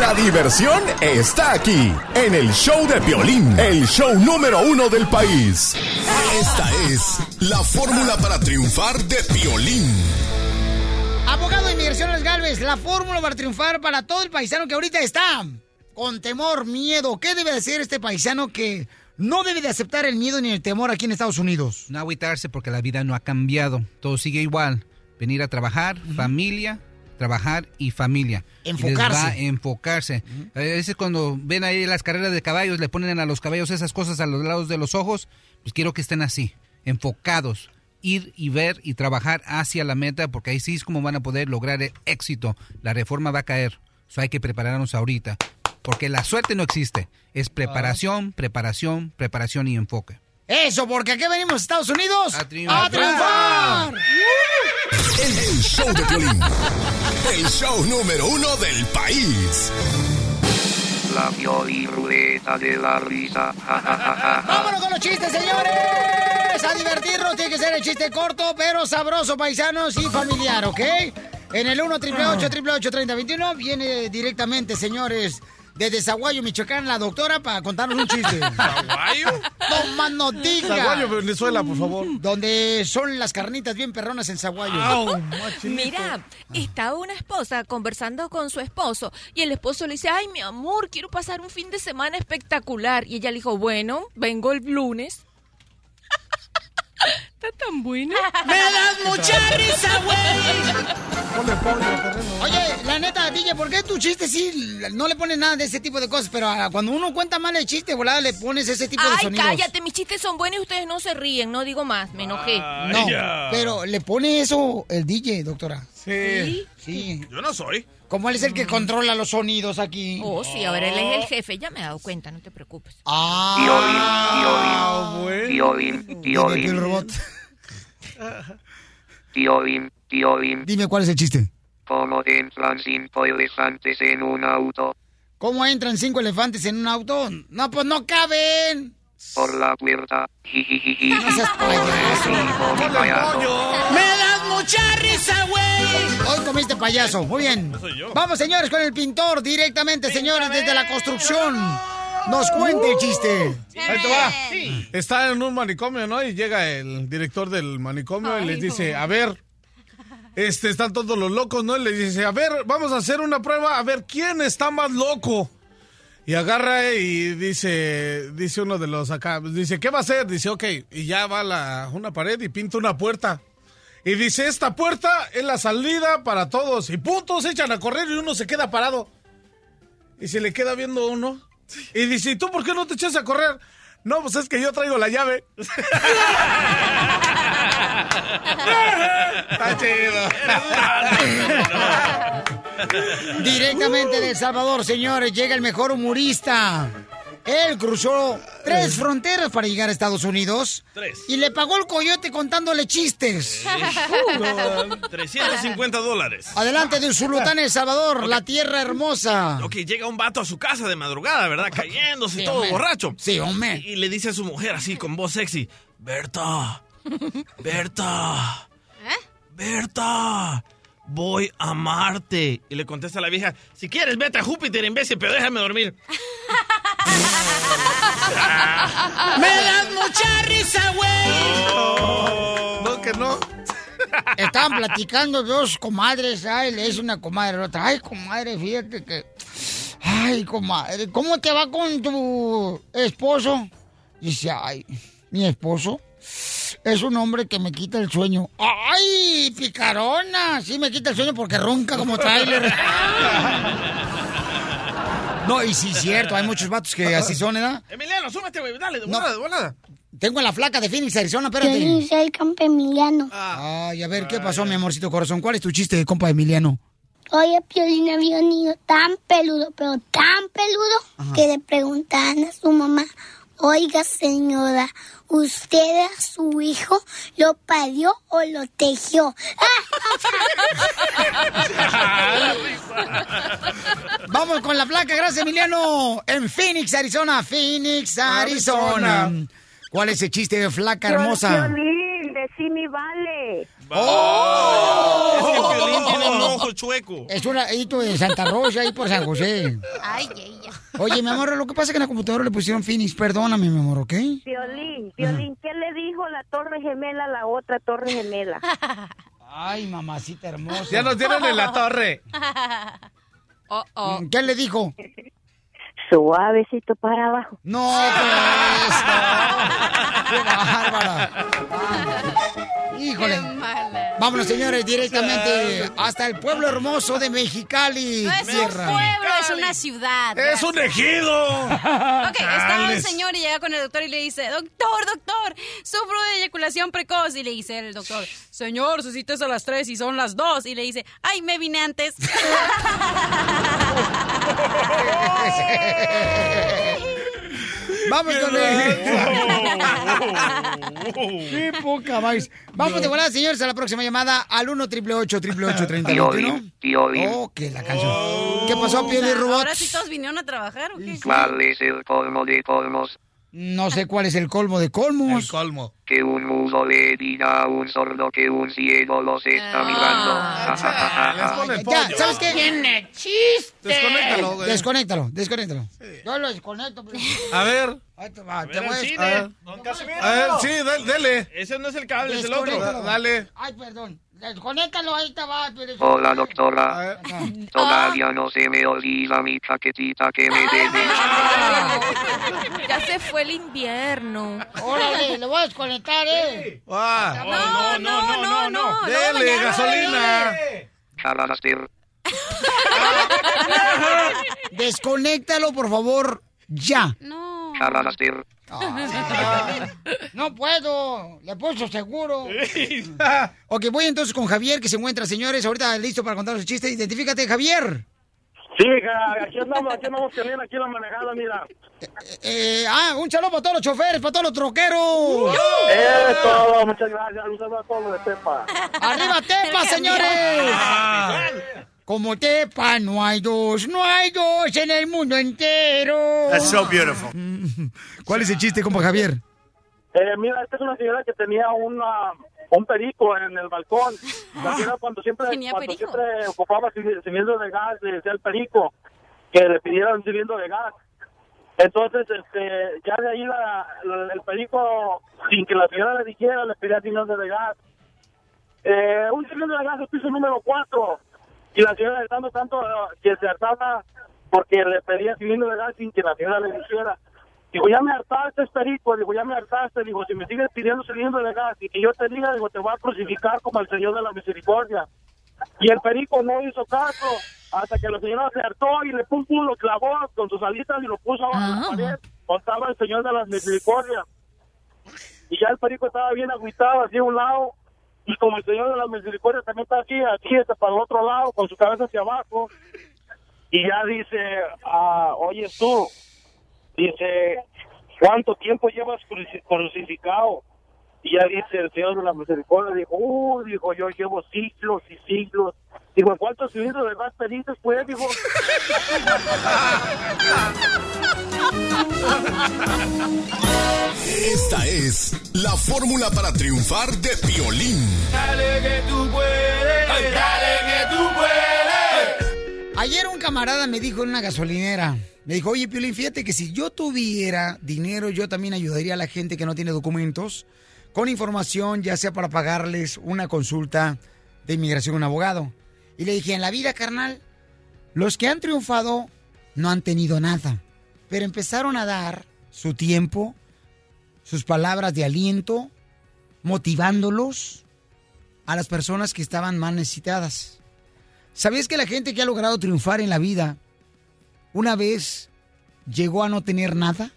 La diversión está aquí, en el show de Piolín, el show número uno del país. Esta es la fórmula para triunfar de Piolín. Abogado de Inmigraciones Galvez, la fórmula para triunfar para todo el paisano que ahorita está con temor, miedo. ¿Qué debe hacer este paisano que no debe de aceptar el miedo ni el temor aquí en Estados Unidos? No agüitarse porque la vida no ha cambiado. Todo sigue igual. Venir a trabajar, familia, trabajar y familia. Y les Enfocarse. va a enfocarse. A veces cuando ven ahí las carreras de caballos, le ponen a los caballos esas cosas a los lados de los ojos. Pues quiero que estén así, enfocados. Ir y ver y trabajar hacia la meta, porque ahí sí es como van a poder lograr el éxito. La reforma va a caer. So hay que prepararnos ahorita. Porque la suerte no existe. Es preparación, preparación, preparación y enfoque. Eso, porque aquí venimos a Estados Unidos a triunfar. triunfar. El, el show de Piolín. El show número uno del país. La Ruleta de la risa. Ja, ja, ja, ja, ja. ¡Vámonos con los chistes, señores! A divertirnos tiene que ser el chiste corto, pero sabroso, paisanos y familiar, ¿ok? En el 1 888 3021 viene directamente, señores, desde Zaguayo, Michoacán, la doctora para contarnos un chiste. ¿Zaguayo? No más no diga. Zaguayo, Venezuela, por favor. Donde son las carnitas bien perronas en Zaguayo. Au, Mira, estaba una esposa conversando con su esposo y el esposo le dice, ay, mi amor, quiero pasar un fin de semana espectacular. Y ella le dijo, bueno, vengo el lunes. Está tan buena. ¡Me das mucha risa, güey! Oye, la neta, DJ, ¿por qué tu chiste sí no le pones nada de ese tipo de cosas? Pero ah, cuando uno cuenta mal el chiste, volada, le pones ese tipo de Ay, sonidos. cállate, mis chistes son buenos y ustedes no se ríen, no digo más, me enojé. No, pero le pone eso el DJ, doctora. Sí. Sí. Yo no soy. Como él es el que controla los sonidos aquí. Oh, sí, ahora él es el jefe, ya me he dado cuenta, no te preocupes. Ah, Piolín, Piolín, Piolín, el robot. Piolín, Piolín. Dime cuál es el chiste. ¿Cómo entran cinco elefantes en un auto? ¿Cómo entran cinco elefantes en un auto? No, pues no caben. Por la puerta. Jijijiji. No seas payaso. ¡Me das mucha risa, güey! Hoy comiste payaso. Muy bien. Vamos, señores, con el pintor directamente, señores, desde la construcción. Nos cuente el chiste. Ahí te va. Está en un manicomio, ¿no? Y llega el director del manicomio y les dice, a ver, este, están todos los locos, ¿no? Y les dice, a ver, vamos a hacer una prueba, a ver quién está más loco. Y agarra y dice, dice uno de los acá, dice, ¿qué va a hacer? Dice, ok, y ya va a la, una pared y pinta una puerta. Y dice, esta puerta es la salida para todos. Y puntos echan a correr y uno se queda parado. Y se le queda viendo uno. Y dice, ¿y tú por qué no te echas a correr? No, pues es que yo traigo la llave. Está chido. Directamente de El Salvador, señores, llega el mejor humorista. Él cruzó tres fronteras para llegar a Estados Unidos. Tres. Y le pagó el coyote contándole chistes. 350 dólares. Adelante de Usulután, El Salvador, la tierra hermosa. Ok, llega un vato a su casa de madrugada, ¿verdad? Cayéndose Sí, todo hombre. borracho. Sí, hombre. Y, y le dice a su mujer así, con voz sexy, Berta, Berta, Berta, voy a Marte. Y le contesta la vieja, si quieres vete a Júpiter, imbécil, pero déjame dormir. ¡Me das mucha risa, güey! No, que no. Estaban platicando dos comadres. Ay, le dice una comadre a la otra. Ay, comadre, fíjate que. Ay, comadre, ¿cómo te va con tu esposo? Dice, ay, mi esposo es un hombre que me quita el sueño. ¡Ay, picarona! Sí, me quita el sueño porque ronca como trailer. No, y sí, cierto, hay muchos vatos que así son, ¿verdad? Emiliano, súbete, güey, dale, de No. volada, de volada. Tengo a la flaca de Phoenix, Arizona, Yo espérate. soy compa Emiliano. Ay, a ver, ¿qué pasó, mi amorcito corazón? ¿Cuál es tu chiste, compa Emiliano? Oye, Piolín había un niño tan peludo, pero tan peludo, que le preguntaban a su mamá, oiga señora, ¿usted a su hijo lo parió o lo tejió? Vamos con la flaca, gracias, Emiliano. En Phoenix, Arizona. Phoenix, Arizona. ¿Cuál es el chiste de flaca hermosa? Piolín, de sí me vale. Es que Piolín tiene un ojo chueco. Es un hito de Santa Rosa, ahí por San José. Ay, ella. Oye, mi amor, lo que pasa es que en la computadora le pusieron Phoenix. Perdóname, mi amor, ¿ok? Violín, Violín, ¿qué le dijo la torre gemela a la otra torre gemela? Ay, mamacita hermosa. Ya nos dieron en la torre. ¿Qué le dijo? Suavecito para abajo. No, pues, no. Qué bárbara. Híjole. Vámonos, señores, directamente hasta el pueblo hermoso de Mexicali. No es un pueblo, es una ciudad. ¡Es un ejido! Ok, estaba un Chales. señor y llega con el doctor y le dice, doctor, doctor, sufro de eyaculación precoz. Y le dice el doctor, señor, su cita es a las 3 y son las 2. Y le dice, ay, me vine antes. Vamos con él. Qué poca más. Vamos de volada, señores, a la próxima llamada al 1 888 Piolín, Piolín. Oh, que la canción. ¿Qué pasó, Piolín Robot? Ahora sí todos vinieron a trabajar, ¿o qué? ¿Cuál es el colmo de colmos? No sé cuál es el colmo de colmos. El colmo. Que un mudo le diga a un sordo que un ciego los está mirando. Ja, ja, ja. Ya, ¿sabes qué? Tiene chiste. Desconéctalo, güey. Desconéctalo, desconéctalo. Yo lo desconecto. pero- A ver. Ahí te va, A te ver, voy a- ver. cine. A ver, sí, dale. Ese no es el cable, es el otro. Dale. Ay, perdón. Desconéctalo, ahí te va. Hola, doctora. Todavía no se me olvida mi chaquetita que me debe. Ya se fue el invierno. Órale, le voy a desconectar, ¿eh? Ah. No, no, no, no. Dele, gasolina. Jalaster. Desconéctalo, por favor, ya. No. Jalaster. No puedo, le puso seguro. ok, voy entonces con Javier, que se encuentra, señores, ahorita listo para contar su chiste. Identifícate, Javier. Sí, ja, aquí andamos, aquí andamos, Piolín, aquí la manejada, mira. Eh, ah, un saludo para todos los choferes, para todos los troqueros. Eso, muchas gracias, un saludo a todos los de Tepa. ¡Arriba Tepa, señores! Como Tepa no hay dos, no hay dos en el mundo entero. That's so beautiful. ¿Cuál es el chiste, compa Javier? Eh, mira, esta es una señora que tenía una, un perico en el balcón. La señora cuando siempre, ¿Tenía cuando siempre ocupaba cili- cilindro de gas, le decía al perico que le pidiera un cilindro de gas. Entonces, este, ya de ahí la, la- el perico, sin que la señora le dijera, le pedía cilindro de gas. Eh, un cilindro de gas el piso número 4. Y la señora gritando tanto que se hartaba porque le pedía de gas sin que la señora le dijera. Digo, ya me hartaste, perico. Digo, ya me hartaste. Digo, si me sigues pidiendo cilindro de gas y que yo te diga, digo, te voy a crucificar como el Señor de la Misericordia. Y el perico no hizo caso hasta que la señora se hartó y le pum pum lo clavó con sus alitas y lo puso a la pared. Contaba el Señor de la Misericordia. Y ya el perico estaba bien agüitado así a un lado. Y como el Señor de la Misericordia también está aquí, aquí está para el otro lado, con su cabeza hacia abajo. Y ya dice, ah, oye tú, dice, ¿cuánto tiempo llevas cruci- crucificado? Y ya dice el Señor de la Misericordia, dijo, uh, dijo, yo llevo siglos y siglos. Digo, ¿cuántos cilindros de gas pediste pues? Dijo, Esta es la fórmula para triunfar de Piolín. Dale que tú puedes, dale que tú puedes. Ayer un camarada me dijo en una gasolinera, me dijo, oye, Piolín, fíjate que si yo tuviera dinero, yo también ayudaría a la gente que no tiene documentos con información, ya sea para pagarles una consulta de inmigración a un abogado. Y le dije, en la vida, carnal, los que han triunfado no han tenido nada, pero empezaron a dar su tiempo, sus palabras de aliento, motivándolos a las personas que estaban más necesitadas. ¿Sabías que la gente que ha logrado triunfar en la vida una vez llegó a no tener nada?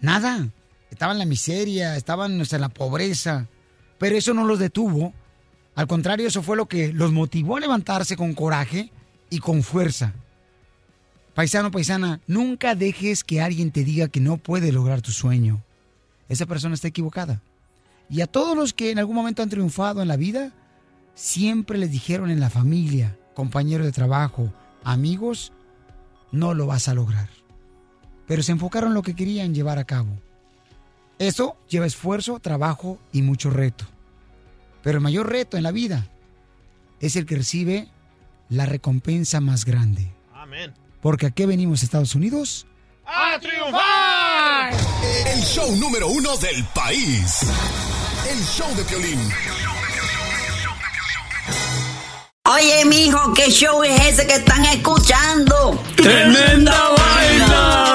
Nada. Estaban en la miseria, estaban en la pobreza, pero eso no los detuvo. Al contrario, eso fue lo que los motivó a levantarse con coraje y con fuerza. Paisano, paisana, nunca dejes que alguien te diga que no puede lograr tu sueño. Esa persona está equivocada. Y a todos los que en algún momento han triunfado en la vida, siempre les dijeron en la familia, compañeros de trabajo, amigos, no lo vas a lograr. Pero se enfocaron en lo que querían llevar a cabo. Eso lleva esfuerzo, trabajo y mucho reto. Pero el mayor reto en la vida es el que recibe la recompensa más grande. Amén. Porque aquí venimos, Estados Unidos. ¡A triunfar! El show número uno del país. El show de Piolín. Oye, mijo, ¿qué show es ese que están escuchando? ¡Tremenda vaina!